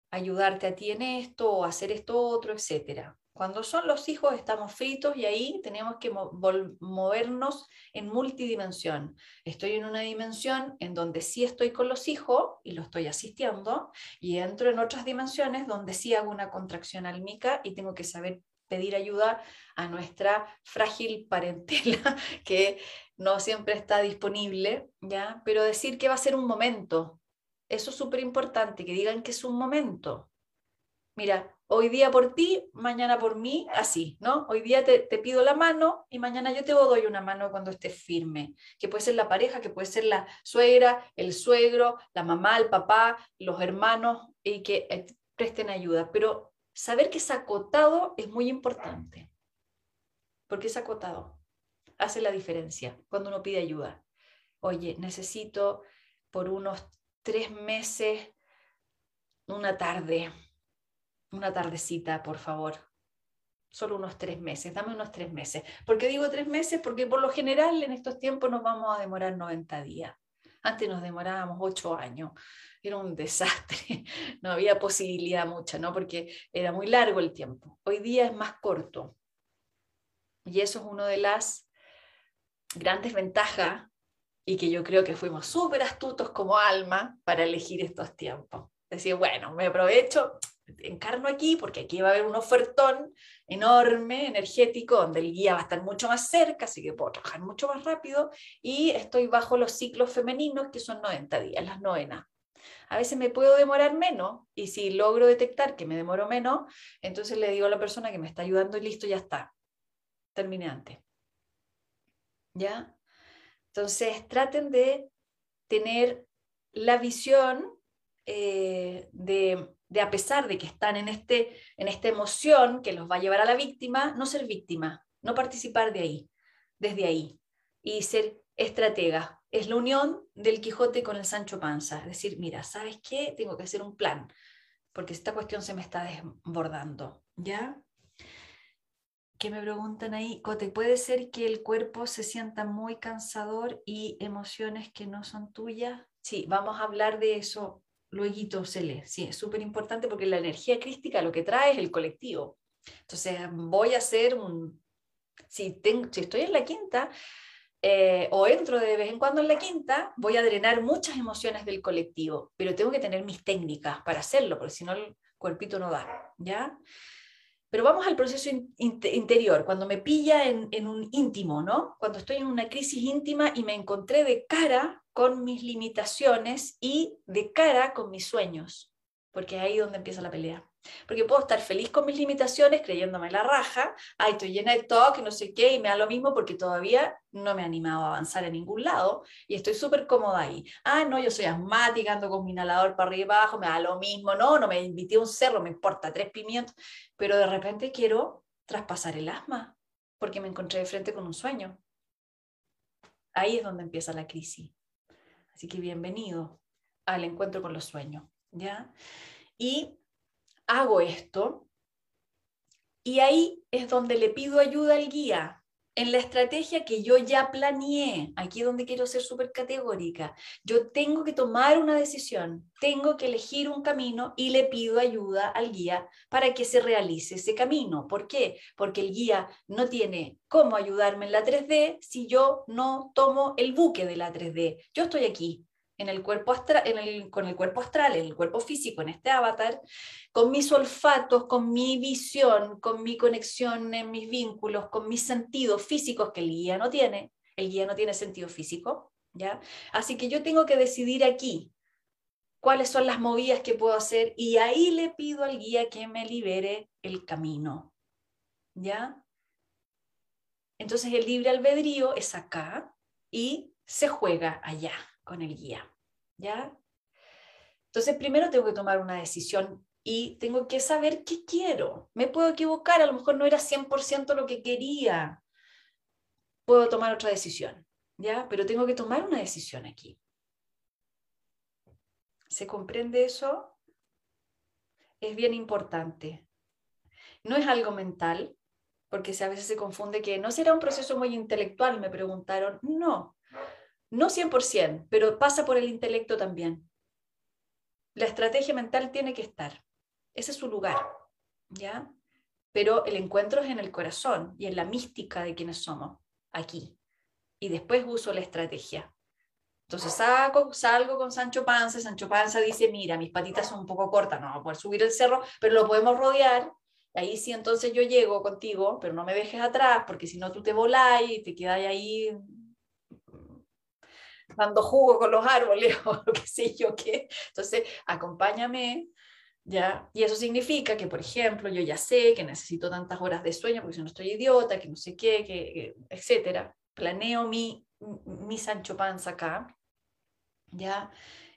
ayudarte a ti en esto o hacer esto otro, etcétera. Cuando son los hijos estamos fritos y ahí tenemos que movernos en multidimensión. Estoy en una dimensión en donde sí estoy con los hijos y lo estoy asistiendo y entro en otras dimensiones donde sí hago una contracción álmica y tengo que saber pedir ayuda a nuestra frágil parentela que no siempre está disponible, ¿ya? Pero decir que va a ser un momento, eso es súper importante, que digan que es un momento. Mira, hoy día por ti, mañana por mí, así, ¿no? Hoy día te, pido la mano y mañana yo te doy una mano cuando estés firme, que puede ser la pareja, que puede ser la suegra, el suegro, la mamá, el papá, los hermanos, y que eh, presten ayuda. Pero saber que es acotado es muy importante, porque es acotado, hace la diferencia cuando uno pide ayuda. Oye, necesito por unos tres meses una tarde, una tardecita, por favor. Solo unos tres meses, dame unos tres meses. ¿Por qué digo tres meses? Porque por lo general en estos tiempos nos vamos a demorar 90 días. Antes nos demorábamos ocho años. Era un desastre. No había posibilidad mucha, ¿no? Porque era muy largo el tiempo. Hoy día es más corto. Y eso es una de las grandes ventajas y que yo creo que fuimos súper astutos como alma para elegir estos tiempos. Decir, bueno, me aprovecho, encarno aquí porque aquí va a haber un ofertón enorme, energético, donde el guía va a estar mucho más cerca, así que puedo trabajar mucho más rápido y estoy bajo los ciclos femeninos que son 90 días, las novenas. A veces me puedo demorar menos y si logro detectar que me demoro menos, entonces le digo a la persona que me está ayudando y listo, ya está. Terminé antes. ¿Ya? Entonces traten de tener la visión eh, de de a pesar de que están en, este, en esta emoción que los va a llevar a la víctima, no ser víctima, no participar de ahí, desde ahí, y ser estratega. Es la unión del Quijote con el Sancho Panza. Es decir, mira, ¿sabes qué? Tengo que hacer un plan, porque esta cuestión se me está desbordando. ¿Ya? Que me preguntan ahí, Cote, ¿puede ser que el cuerpo se sienta muy cansador y emociones que no son tuyas? Sí, vamos a hablar de eso luego se lee. Sí, es súper importante porque la energía crística lo que trae es el colectivo. Entonces, voy a hacer un... Si, tengo, estoy en la quinta eh, o entro de vez en cuando en la quinta, voy a drenar muchas emociones del colectivo, pero tengo que tener mis técnicas para hacerlo, porque si no el cuerpito no da, ¿ya? Pero vamos al proceso interior, cuando me pilla en, un íntimo, ¿no? Cuando estoy en una crisis íntima y me encontré de cara con mis limitaciones y de cara con mis sueños, porque es ahí donde empieza la pelea. Porque puedo estar feliz con mis limitaciones, creyéndome la raja, ay, estoy llena de toque, no sé qué, y me da lo mismo porque todavía no me he animado a avanzar en ningún lado y estoy súper cómoda ahí. Ah, no, yo soy asmática, ando con mi inhalador para arriba y abajo, me da lo mismo, no, no me invité a un cerro, me importa tres pimientos, pero de repente quiero traspasar el asma porque me encontré de frente con un sueño. Ahí es donde empieza la crisis. Así que bienvenido al encuentro con los sueños, ¿ya? Y hago esto y ahí es donde le pido ayuda al guía en la estrategia que yo ya planeé. Aquí donde quiero ser súper categórica. Yo tengo que tomar una decisión, tengo que elegir un camino y le pido ayuda al guía para que se realice ese camino. ¿Por qué? Porque el guía no tiene cómo ayudarme en la 3D si yo no tomo el buque de la 3D. Yo estoy aquí, en el cuerpo astral, con el cuerpo astral, en el cuerpo físico, en este avatar, con mis olfatos, con mi visión, con mi conexión en mis vínculos, con mis sentidos físicos que el guía no tiene. El guía no tiene sentido físico, ¿ya? Así que yo tengo que decidir aquí cuáles son las movidas que puedo hacer y ahí le pido al guía que me libere el camino, ¿ya? Entonces el libre albedrío es acá y se juega allá con el guía. ¿Ya? Entonces, primero tengo que tomar una decisión y tengo que saber qué quiero. Me puedo equivocar, a lo mejor no era 100% lo que quería. Puedo tomar otra decisión, ¿ya? Pero tengo que tomar una decisión aquí. ¿Se comprende eso? Es bien importante. No es algo mental, porque a veces se confunde que no será un proceso muy intelectual, me preguntaron. No, no 100%, pero pasa por el intelecto también. La estrategia mental tiene que estar. Ese es su lugar, ¿ya? Pero el encuentro es en el corazón y en la mística de quienes somos, aquí. Y después uso la estrategia. Entonces saco, salgo con Sancho Panza, Sancho Panza dice, mira, mis patitas son un poco cortas, no voy a poder subir el cerro, pero lo podemos rodear. Ahí sí, entonces yo llego contigo, pero no me dejes atrás, porque si no tú te volás y te quedas ahí dando jugo con los árboles o lo que sé yo qué. Entonces, acompáñame, ¿ya? Y eso significa que, por ejemplo, yo ya sé que necesito tantas horas de sueño porque si no estoy idiota, que no sé qué, que, etcétera. Planeo mi, mi Sancho Panza acá, ¿ya?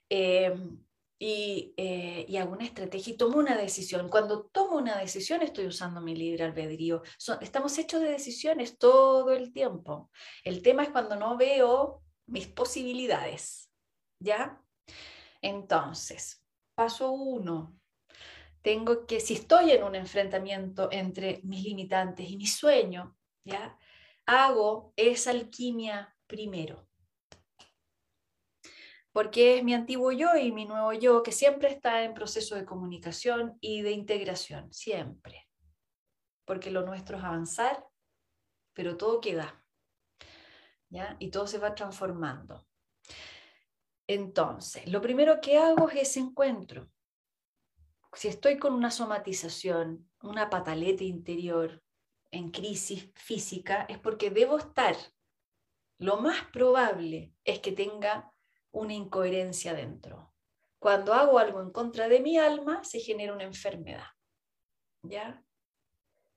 Em, y, eh, y, hago una estrategia y tomo una decisión. Cuando tomo una decisión estoy usando mi libre albedrío. estamos hechos de decisiones todo el tiempo. El tema es cuando no veo mis posibilidades. ¿Ya? Entonces, paso uno. Tengo que, si estoy en un enfrentamiento entre mis limitantes y mi sueño, ¿ya? Hago esa alquimia primero. Porque es mi antiguo yo y mi nuevo yo que siempre está en proceso de comunicación y de integración, siempre. Porque lo nuestro es avanzar, pero todo queda. Y todo se va transformando. Entonces, lo primero que hago es ese encuentro. Si estoy con una somatización, una pataleta interior en crisis física, es porque debo estar. Lo más probable es que tenga una incoherencia dentro. Cuando hago algo en contra de mi alma, se genera una enfermedad. ¿Ya?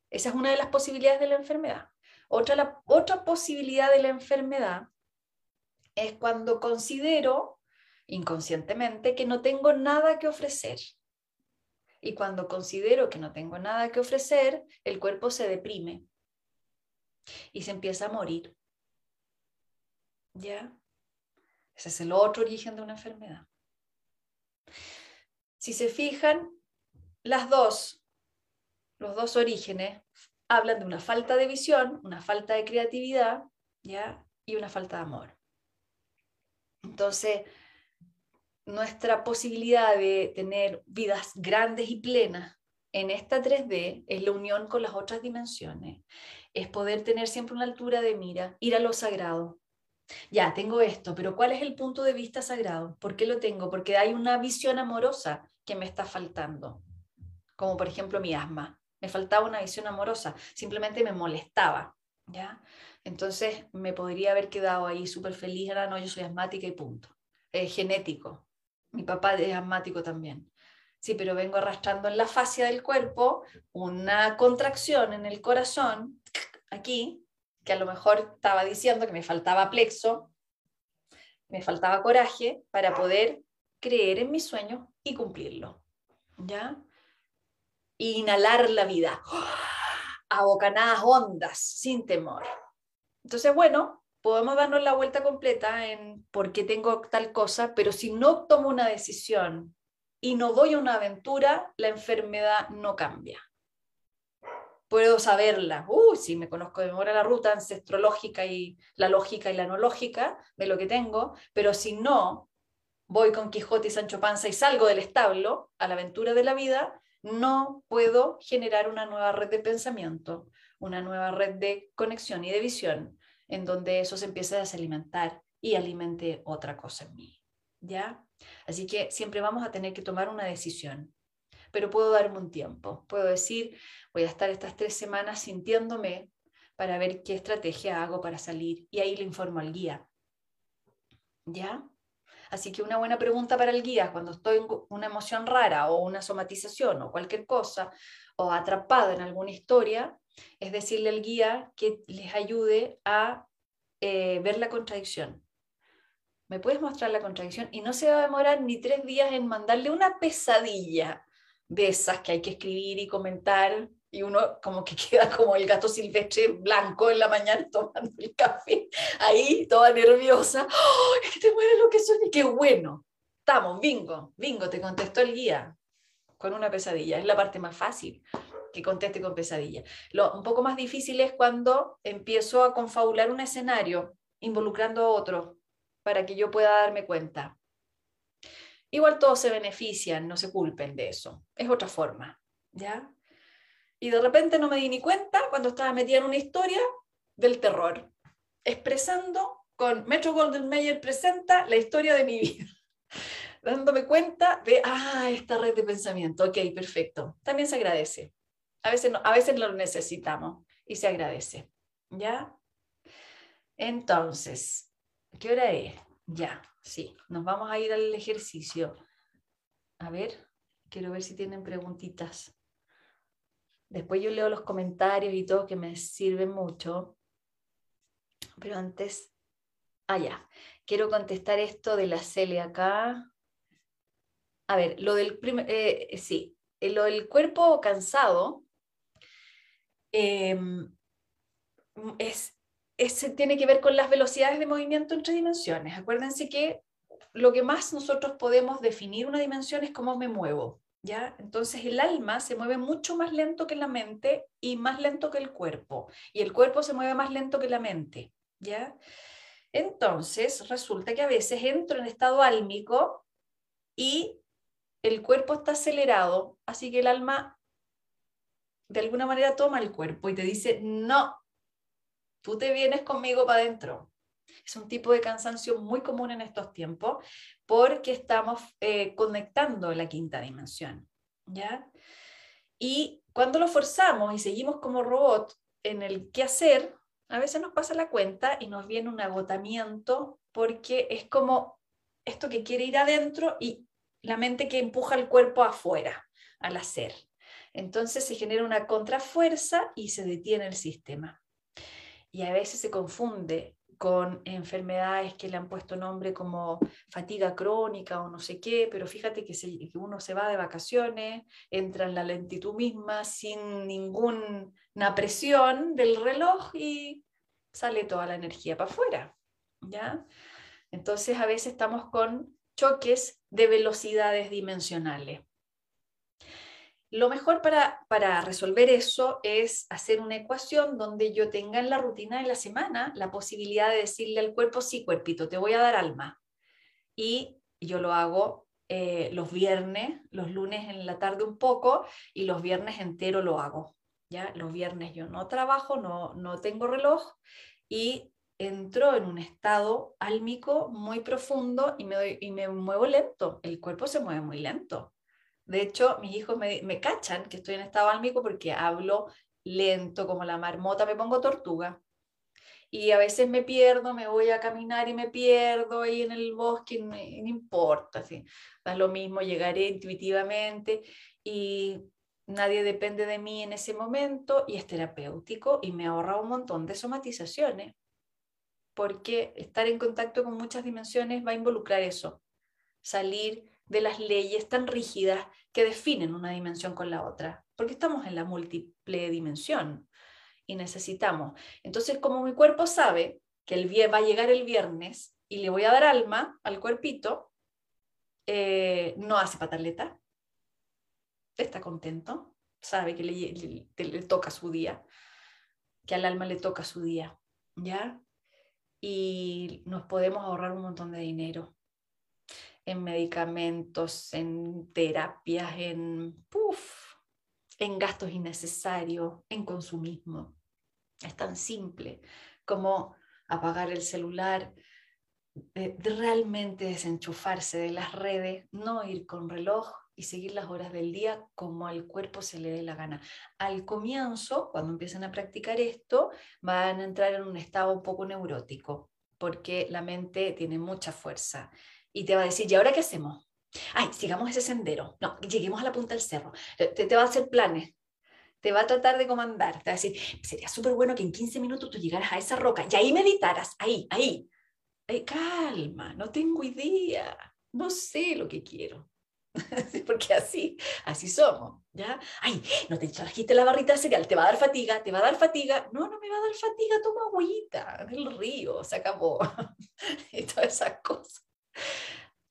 Esa es una de las posibilidades de la enfermedad. Otra, otra posibilidad de la enfermedad es cuando considero inconscientemente que no tengo nada que ofrecer. Y cuando considero que no tengo nada que ofrecer, el cuerpo se deprime y se empieza a morir. ¿Ya? Ese es el otro origen de una enfermedad. Si se fijan, las dos, los dos orígenes hablan de una falta de visión, una falta de creatividad, ¿ya? Y una falta de amor. Entonces, nuestra posibilidad de tener vidas grandes y plenas en esta 3D es la unión con las otras dimensiones, es poder tener siempre una altura de mira, ir a lo sagrado. Ya, tengo esto, pero ¿cuál es el punto de vista sagrado? ¿Por qué lo tengo? Porque hay una visión amorosa que me está faltando, como por ejemplo mi asma me faltaba una visión amorosa, simplemente me molestaba, ¿ya? Entonces me podría haber quedado ahí súper feliz, era no, yo soy asmática y punto. Es genético. Mi papá es asmático también. Sí, pero vengo arrastrando en la fascia del cuerpo una contracción en el corazón, aquí, que a lo mejor estaba diciendo que me faltaba plexo, me faltaba coraje para poder creer en mi sueño y cumplirlo. ¿Ya? Inhalar la vida a bocanadas hondas, sin temor. Entonces, bueno, podemos darnos la vuelta completa en por qué tengo tal cosa, pero si no tomo una decisión y no voy a una aventura, la enfermedad no cambia. Puedo saberla, uh, si me conozco de memoria la ruta ancestrológica y la lógica y la no lógica de lo que tengo, pero si no voy con Quijote y Sancho Panza y salgo del establo a la aventura de la vida, no puedo generar una nueva red de pensamiento, una nueva red de conexión y de visión, en donde eso se empiece a desalimentar y alimente otra cosa en mí. ¿Ya? Así que siempre vamos a tener que tomar una decisión, pero puedo darme un tiempo. Puedo decir, voy a estar estas tres semanas sintiéndome para ver qué estrategia hago para salir y ahí le informo al guía. ¿Ya? Así que una buena pregunta para el guía cuando estoy en una emoción rara o una somatización o cualquier cosa o atrapada en alguna historia, es decirle al guía que les ayude a eh, ver la contradicción. ¿Me puedes mostrar la contradicción? Y no se va a demorar ni tres días en mandarle una pesadilla de esas que hay que escribir y comentar y uno como que queda como el gato silvestre blanco en la mañana tomando el café, ahí toda nerviosa, ¡Oh, es que te muere lo que soy, qué bueno, estamos, bingo, bingo, te contestó el guía con una pesadilla, es la parte más fácil que conteste con pesadilla. Lo un poco más difícil es cuando empiezo a confabular un escenario involucrando a otro para que yo pueda darme cuenta. Igual todos se benefician, no se culpen de eso, es otra forma, ¿ya? Y de repente no me di ni cuenta cuando estaba metida en una historia del terror, expresando con Metro Golden Mayer presenta la historia de mi vida, dándome cuenta de, ah, esta red de pensamiento, ok, perfecto. También se agradece. A veces, no, a veces lo necesitamos y se agradece. ¿Ya? Entonces, ¿qué hora es? Ya, sí, nos vamos a ir al ejercicio. A ver, quiero ver si tienen preguntitas. Después yo leo los comentarios y todo que me sirven mucho. Pero antes, ah, ya, quiero contestar esto de la Celia acá. A ver, lo del, eh, sí, eh, lo del cuerpo cansado em, es, es, tiene que ver con las velocidades de movimiento entre dimensiones. Acuérdense que lo que más nosotros podemos definir una dimensión es cómo me muevo. Entonces el alma se mueve mucho más lento que la mente y más lento que el cuerpo, y el cuerpo se mueve más lento que la mente, ¿ya? Entonces resulta que a veces entro en estado álmico y el cuerpo está acelerado, así que el alma de alguna manera toma el cuerpo y te dice, no, tú te vienes conmigo para adentro. Es un tipo de cansancio muy común en estos tiempos porque estamos eh, conectando la quinta dimensión. ¿ya? Y cuando lo forzamos y seguimos como robot en el qué hacer, a veces nos pasa la cuenta y nos viene un agotamiento porque es como esto que quiere ir adentro y la mente que empuja el cuerpo afuera al hacer. Entonces se genera una contrafuerza y se detiene el sistema. Y a veces se confunde con enfermedades que le han puesto nombre como fatiga crónica o no sé qué, pero fíjate que, uno se va de vacaciones, entra en la lentitud misma sin ninguna presión del reloj y sale toda la energía para afuera. ¿ya? Entonces a veces estamos con choques de velocidades dimensionales. Lo mejor para, para, resolver eso es hacer una ecuación donde yo tenga en la rutina de la semana la posibilidad de decirle al cuerpo, sí, cuerpito, te voy a dar alma. Y yo lo hago eh, los viernes, los lunes en la tarde un poco y los viernes entero lo hago. ¿ya? Los viernes yo no trabajo, no, no tengo reloj y entro en un estado álmico muy profundo y me, y me muevo lento. El cuerpo se mueve muy lento De hecho, mis hijos me, me cachan que estoy en estado álmico porque hablo lento como la marmota, me pongo tortuga. Y a veces me pierdo, me voy a caminar y me pierdo ahí en el bosque, no, importa, ¿sí? da lo mismo, llegaré intuitivamente y nadie depende de mí en ese momento y es terapéutico y me ahorra un montón de somatizaciones, porque estar en contacto con muchas dimensiones va a involucrar eso, salir de las leyes tan rígidas que definen una dimensión con la otra, porque estamos en la múltiple dimensión y necesitamos. Entonces, como mi cuerpo sabe que el va a llegar el viernes y le voy a dar alma al cuerpito, eh, no hace pataleta, está contento, sabe que le, le, toca su día, que al alma le toca su día, ¿ya? Y nos podemos ahorrar un montón de dinero en medicamentos, en terapias, en, en gastos innecesarios, en consumismo. Es tan simple como apagar el celular, de realmente desenchufarse de las redes, no ir con reloj y seguir las horas del día como al cuerpo se le dé la gana. Al comienzo, cuando empiezan a practicar esto, van a entrar en un estado un poco neurótico, porque la mente tiene mucha fuerza y te va a decir, ¿y ahora qué hacemos? Ay, sigamos ese sendero. No, lleguemos a la punta del cerro. Te, te va a hacer planes. Te va a tratar de comandar. Te va a decir, sería súper bueno que en 15 minutos tú llegaras a esa roca y ahí meditaras. Ahí, ahí. Ay, calma, no tengo idea. No sé lo que quiero. porque así, así somos, ¿ya? Ay, no te trajiste la barrita de cereal, te va a dar fatiga, te va a dar fatiga. No, no me va a dar fatiga, toma agüita del río, se acabó. y todas esas cosas.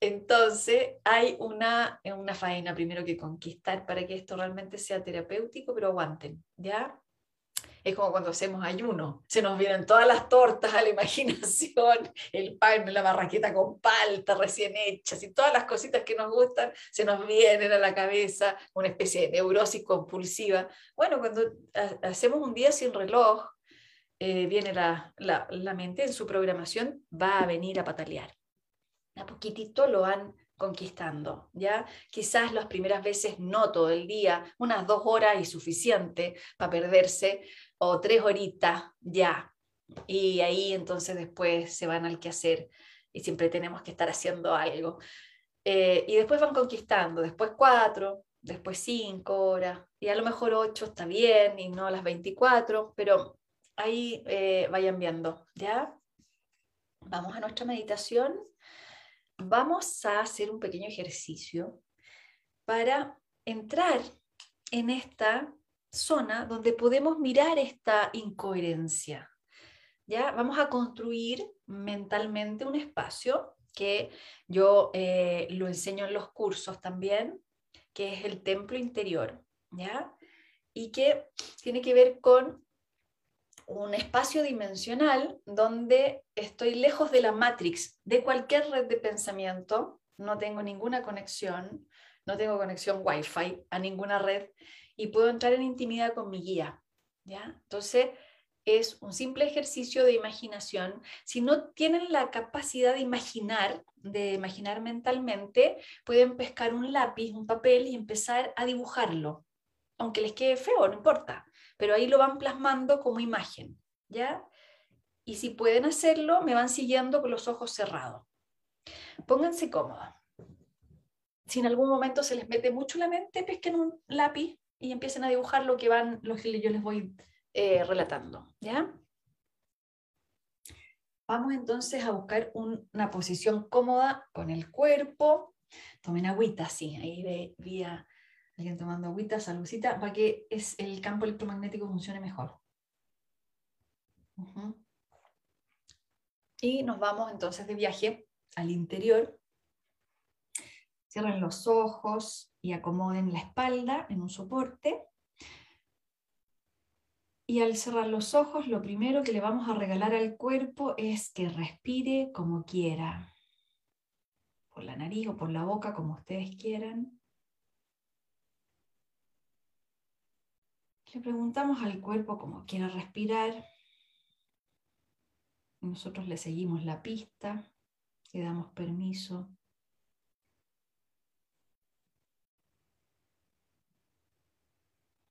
Entonces, hay una, una faena primero que conquistar para que esto realmente sea terapéutico, pero aguanten, ¿ya? Es como cuando hacemos ayuno, se nos vienen todas las tortas a la imaginación, el pan, la barraqueta con palta recién hechas y todas las cositas que nos gustan se nos vienen a la cabeza, una especie de neurosis compulsiva. Bueno, cuando hacemos un día sin reloj, eh, viene la, la, la mente en su programación, va a venir a patalear a poquitito lo van conquistando, ¿ya? Quizás las primeras veces no todo el día, unas dos horas y suficiente para perderse, o tres horitas, ya. Y ahí entonces después se van al quehacer y siempre tenemos que estar haciendo algo. Eh, y después van conquistando, después cuatro, después cinco horas, y a lo mejor ocho está bien y no las 24, pero ahí eh, vayan viendo, ¿ya? Vamos a nuestra meditación vamos a hacer un pequeño ejercicio para entrar en esta zona donde podemos mirar esta incoherencia. ¿ya? Vamos a construir mentalmente un espacio que yo eh, lo enseño en los cursos también, que es el templo interior, ¿ya? y que tiene que ver con un espacio dimensional donde estoy lejos de la matrix, de cualquier red de pensamiento, no tengo ninguna conexión, no tengo conexión Wi-Fi a ninguna red y puedo entrar en intimidad con mi guía. ¿ya? Entonces, es un simple ejercicio de imaginación. Si no tienen la capacidad de imaginar, de imaginar mentalmente, pueden pescar un lápiz, un papel y empezar a dibujarlo. Aunque les quede feo, no importa pero ahí lo van plasmando como imagen, ¿ya? Y si pueden hacerlo, me van siguiendo con los ojos cerrados. Pónganse cómodos. Si en algún momento se les mete mucho la mente, pesquen un lápiz y empiecen a dibujar lo que van, lo que yo les voy eh, relatando, ¿ya? Vamos entonces a buscar una posición cómoda con el cuerpo. Tomen agüita, sí, ahí ve, vía alguien tomando agüita, saludcita, para que es, el campo electromagnético funcione mejor. Y nos vamos entonces de viaje al interior. Cierren los ojos y acomoden la espalda en un soporte. Y al cerrar los ojos, lo primero que le vamos a regalar al cuerpo es que respire como quiera. Por la nariz o por la boca, como ustedes quieran. Le preguntamos al cuerpo cómo quiere respirar. Nosotros le seguimos la pista, le damos permiso.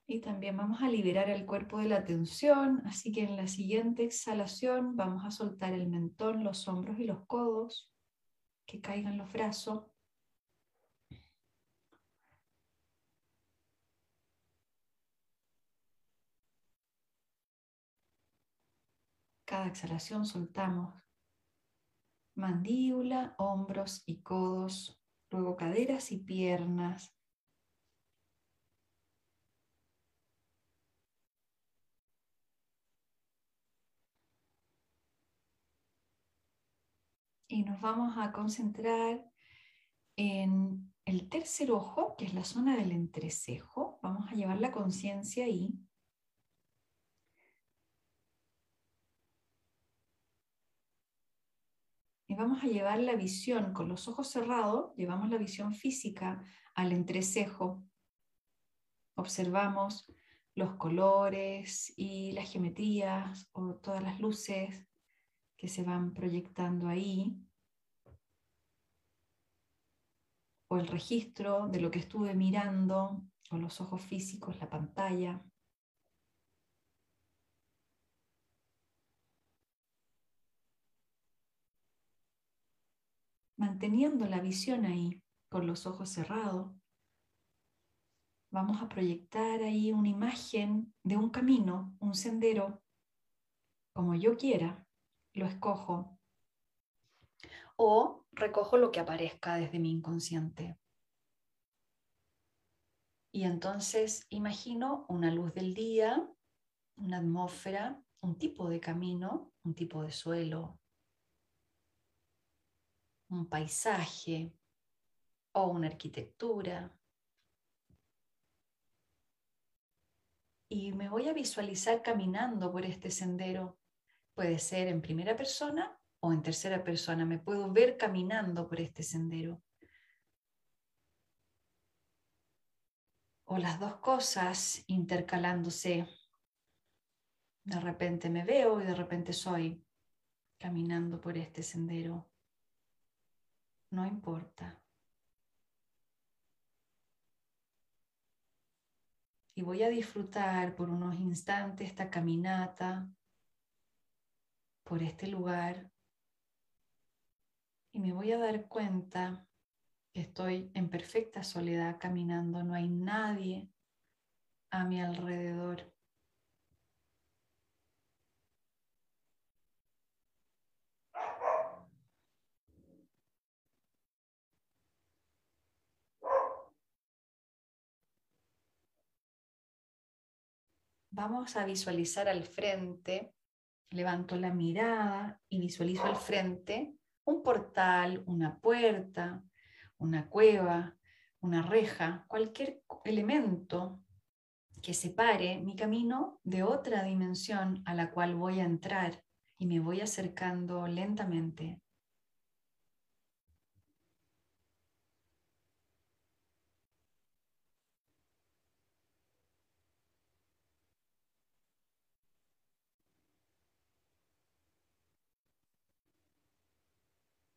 Y también vamos a liberar el cuerpo de la tensión, así que en la siguiente exhalación vamos a soltar el mentón, los hombros y los codos, que caigan los brazos. Cada exhalación soltamos mandíbula, hombros y codos, luego caderas y piernas, y nos vamos a concentrar en el tercer ojo, que es la zona del entrecejo. Vamos a llevar la conciencia ahí. Vamos a llevar la visión con los ojos cerrados, llevamos la visión física al entrecejo. Observamos los colores y las geometrías o todas las luces que se van proyectando ahí, o el registro de lo que estuve mirando con los ojos físicos, la pantalla. Manteniendo la visión ahí, con los ojos cerrados, vamos a proyectar ahí una imagen de un camino, un sendero, como yo quiera, lo escojo. O recojo lo que aparezca desde mi inconsciente. Y entonces imagino una luz del día, una atmósfera, un tipo de camino, un tipo de suelo, un paisaje o una arquitectura. Y me voy a visualizar caminando por este sendero Puede ser en primera persona o en tercera persona. Me puedo ver caminando por este sendero. O las dos cosas intercalándose. De repente me veo y de repente soy caminando por este sendero. No importa. Y voy a disfrutar por unos instantes esta caminata por este lugar y me voy a dar cuenta que estoy en perfecta soledad caminando, no hay nadie a mi alrededor. Vamos a visualizar al frente Levanto la mirada y visualizo al frente un portal, una puerta, una cueva, una reja, cualquier elemento que separe mi camino de otra dimensión a la cual voy a entrar y me voy acercando lentamente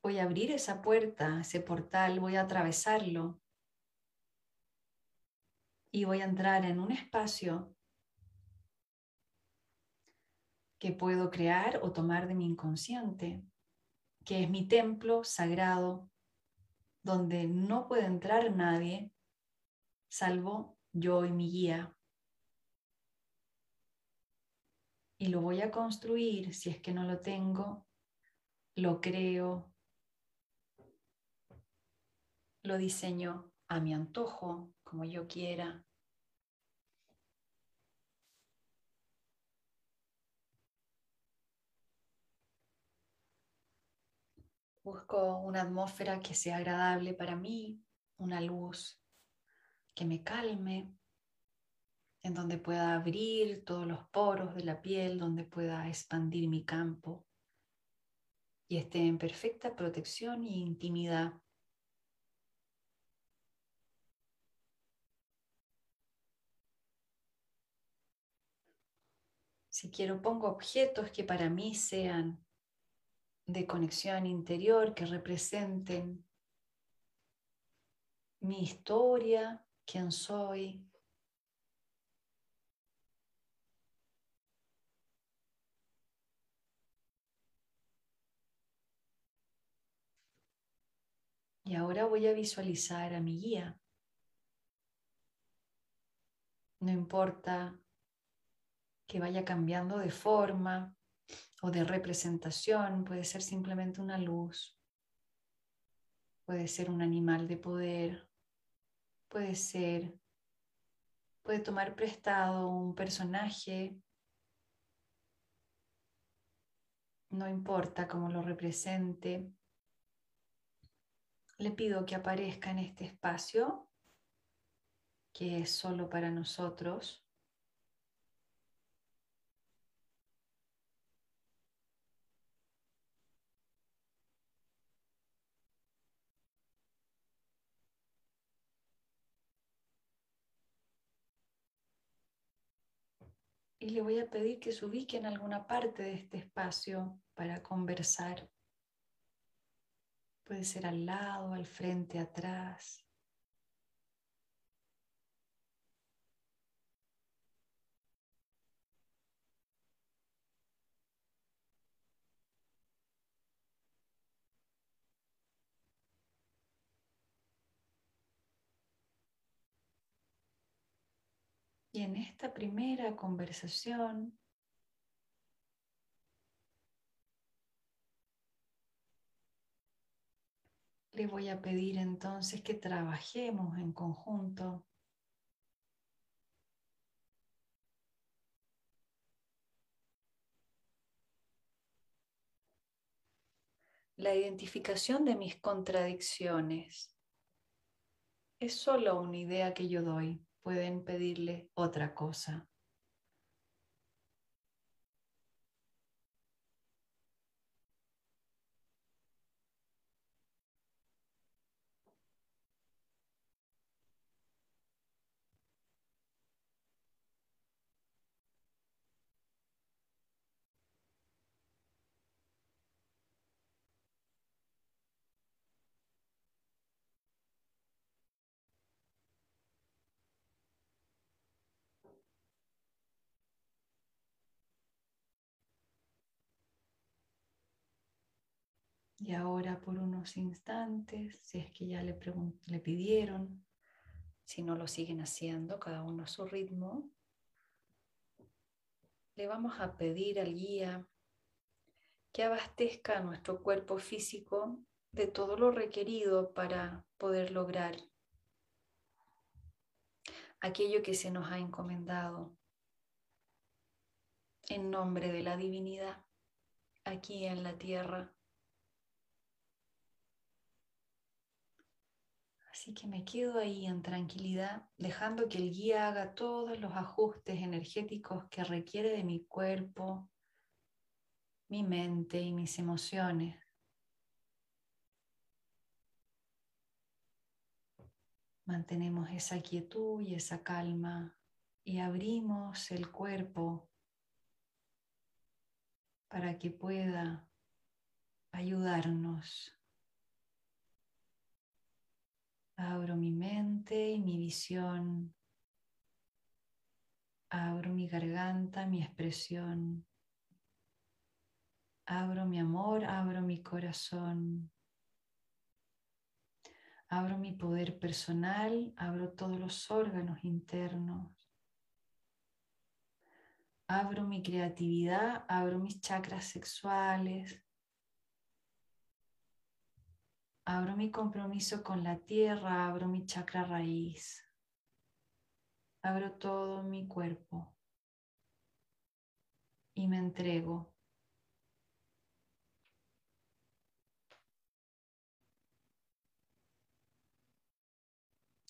voy a abrir esa puerta, ese portal, voy a atravesarlo y voy a entrar en un espacio que puedo crear o tomar de mi inconsciente, que es mi templo sagrado, donde no puede entrar nadie salvo yo y mi guía. Y lo voy a construir, si es que no lo tengo, lo creo, lo diseño a mi antojo, como yo quiera. Busco una atmósfera que sea agradable para mí, una luz que me calme, en donde pueda abrir todos los poros de la piel, donde pueda expandir mi campo y esté en perfecta protección e intimidad Si quiero, pongo objetos que para mí sean de conexión interior, que representen mi historia, quién soy. Y ahora voy a visualizar a mi guía. No importa que vaya cambiando de forma o de representación, puede ser simplemente una luz, puede ser un animal de poder, puede ser, puede tomar prestado un personaje, no importa cómo lo represente, le pido que aparezca en este espacio que es solo para nosotros. Y le voy a pedir que se ubique en alguna parte de este espacio para conversar. Puede ser al lado, al frente, atrás. Y en esta primera conversación le voy a pedir entonces que trabajemos en conjunto. La identificación de mis contradicciones es solo una idea que yo doy. Pueden pedirle otra cosa. Y ahora por unos instantes, si es que ya le, le pidieron, si no lo siguen haciendo, cada uno a su ritmo, le vamos a pedir al guía que abastezca a nuestro cuerpo físico de todo lo requerido para poder lograr aquello que se nos ha encomendado en nombre de la divinidad aquí en la tierra. Así que me quedo ahí en tranquilidad, dejando que el guía haga todos los ajustes energéticos que requiere de mi cuerpo, mi mente y mis emociones. Mantenemos esa quietud y esa calma y abrimos el cuerpo para que pueda ayudarnos Abro mi mente y mi visión. Abro mi garganta, mi expresión. Abro mi amor, abro mi corazón. Abro mi poder personal, abro todos los órganos internos. Abro mi creatividad, abro mis chakras sexuales, Abro mi compromiso con la tierra, abro mi chakra raíz. Abro todo mi cuerpo y me entrego.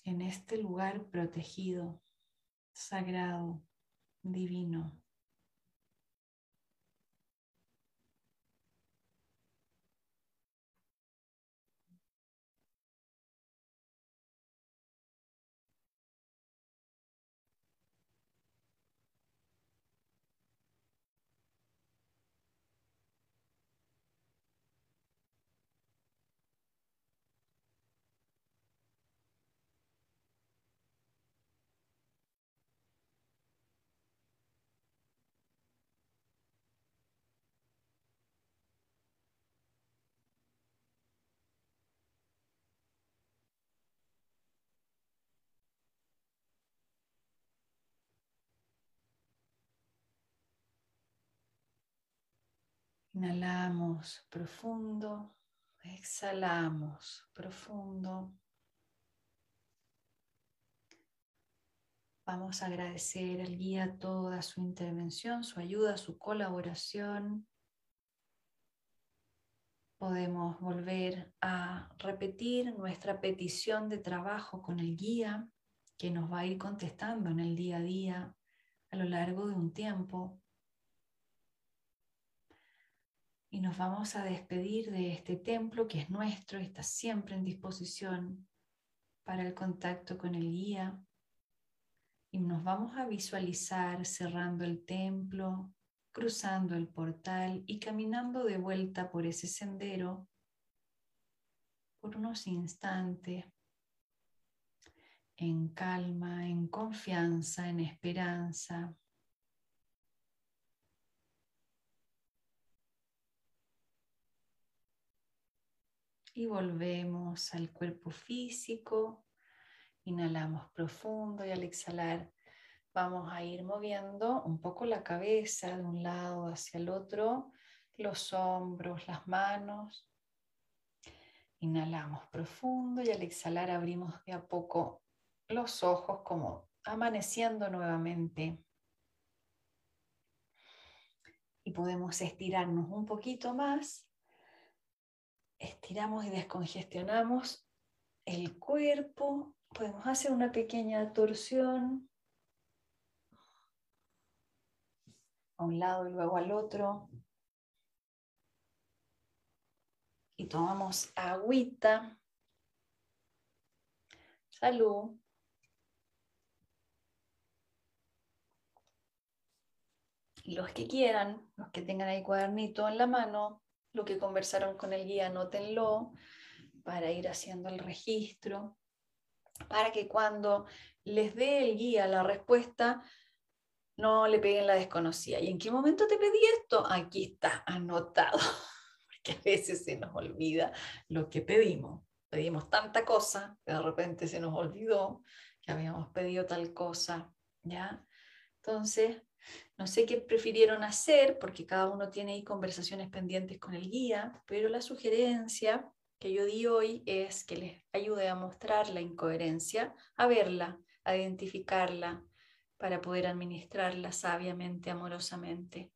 En este lugar protegido, sagrado, divino. Inhalamos profundo, exhalamos profundo. Vamos a agradecer al guía toda su intervención, su ayuda, su colaboración. Podemos volver a repetir nuestra petición de trabajo con el guía que nos va a ir contestando en el día a día a lo largo de un tiempo. Y nos vamos a despedir de este templo que es nuestro está siempre en disposición para el contacto con el guía y nos vamos a visualizar cerrando el templo, cruzando el portal y caminando de vuelta por ese sendero por unos instantes en calma, en confianza, en esperanza. Y volvemos al cuerpo físico Inhalamos profundo y al exhalar vamos a ir moviendo un poco la cabeza de un lado hacia el otro, los hombros, las manos. Inhalamos profundo y al exhalar abrimos de a poco los ojos como amaneciendo nuevamente. Y podemos estirarnos un poquito más. Estiramos y descongestionamos el cuerpo Podemos hacer una pequeña torsión a un lado y luego al otro. Y tomamos agüita. Salud. Los que quieran, los que tengan ahí cuadernito en la mano, lo que conversaron con el guía, anótenlo para ir haciendo el registro para que cuando les dé el guía la respuesta, no le peguen la desconocida. ¿Y en qué momento te pedí esto? Aquí está anotado, porque a veces se nos olvida lo que pedimos. Pedimos tanta cosa que de repente se nos olvidó que habíamos pedido tal cosa, ¿ya? Entonces, no sé qué prefirieron hacer, porque cada uno tiene ahí conversaciones pendientes con el guía, pero la sugerencia que yo di hoy es que les ayude a mostrar la incoherencia, a verla, a identificarla, para poder administrarla sabiamente, amorosamente.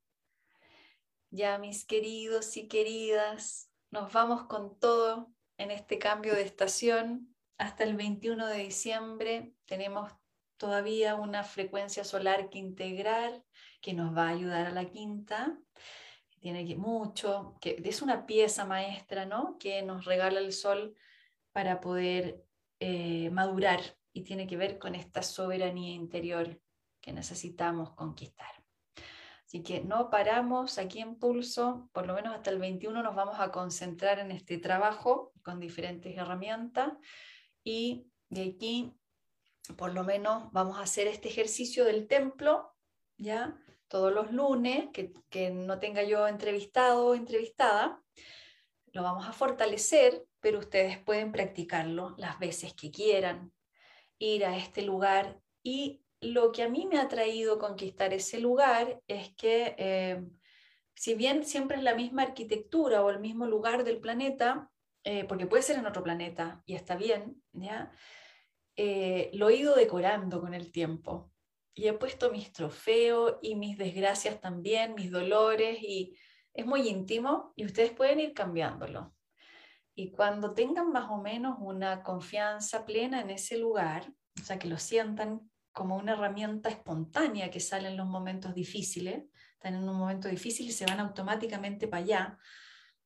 Ya mis queridos y queridas, nos vamos con todo en este cambio de estación. Hasta el 21 de diciembre tenemos todavía una frecuencia solar que integrar, que nos va a ayudar a la quinta tiene que, mucho, que es una pieza maestra, ¿no? Que nos regala el sol para poder eh, madurar y tiene que ver con esta soberanía interior que necesitamos conquistar. Así que no paramos aquí en pulso, por lo menos hasta el 21 nos vamos a concentrar en este trabajo con diferentes herramientas y de aquí por lo menos vamos a hacer este ejercicio del templo, ¿ya? todos los lunes, que, no tenga yo entrevistado o entrevistada, lo vamos a fortalecer, pero ustedes pueden practicarlo las veces que quieran, ir a este lugar. Y lo que a mí me ha traído conquistar ese lugar es que, eh, si bien siempre es la misma arquitectura o el mismo lugar del planeta, eh, porque puede ser en otro planeta y está bien, ¿ya? Eh, lo he ido decorando con el tiempo y he puesto mis trofeos y mis desgracias también, mis dolores, y es muy íntimo y ustedes pueden ir cambiándolo. Y cuando tengan más o menos una confianza plena en ese lugar, o sea, que lo sientan como una herramienta espontánea que sale en los momentos difíciles, están en un momento difícil y se van automáticamente para allá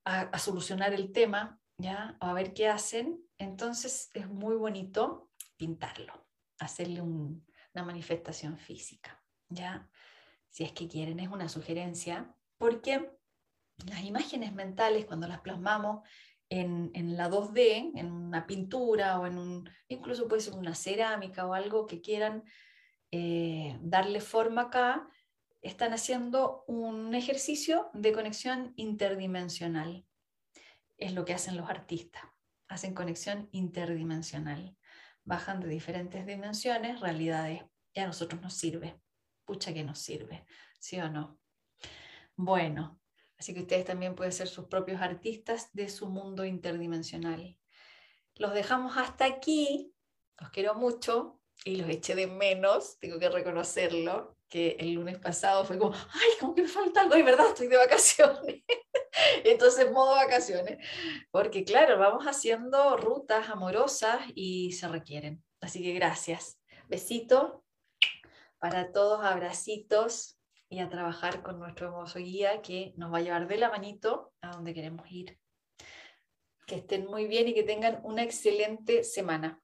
a, solucionar el tema, ¿ya? O a ver qué hacen, entonces es muy bonito pintarlo, hacerle un, una manifestación física, ¿ya? Si es que quieren, es una sugerencia, porque las imágenes mentales, cuando las plasmamos en, la 2D, en una pintura o en un, incluso puede ser una cerámica o algo que quieran eh, darle forma acá, están haciendo un ejercicio de conexión interdimensional. Es lo que hacen los artistas, hacen conexión interdimensional bajan de diferentes dimensiones, realidades, y a nosotros nos sirve. Pucha que nos sirve, ¿sí o no? Bueno, Así que ustedes también pueden ser sus propios artistas de su mundo interdimensional. Los dejamos hasta aquí. Los quiero mucho y los eché de menos, tengo que reconocerlo, que el lunes pasado fue como, ay, como que me falta algo, y verdad, estoy de vacaciones. Entonces, modo vacaciones, porque claro, vamos haciendo rutas amorosas y se requieren. Así que gracias. Besito para todos, abracitos y a trabajar con nuestro hermoso guía que nos va a llevar de la manito a donde queremos ir. Que estén muy bien y que tengan una excelente semana.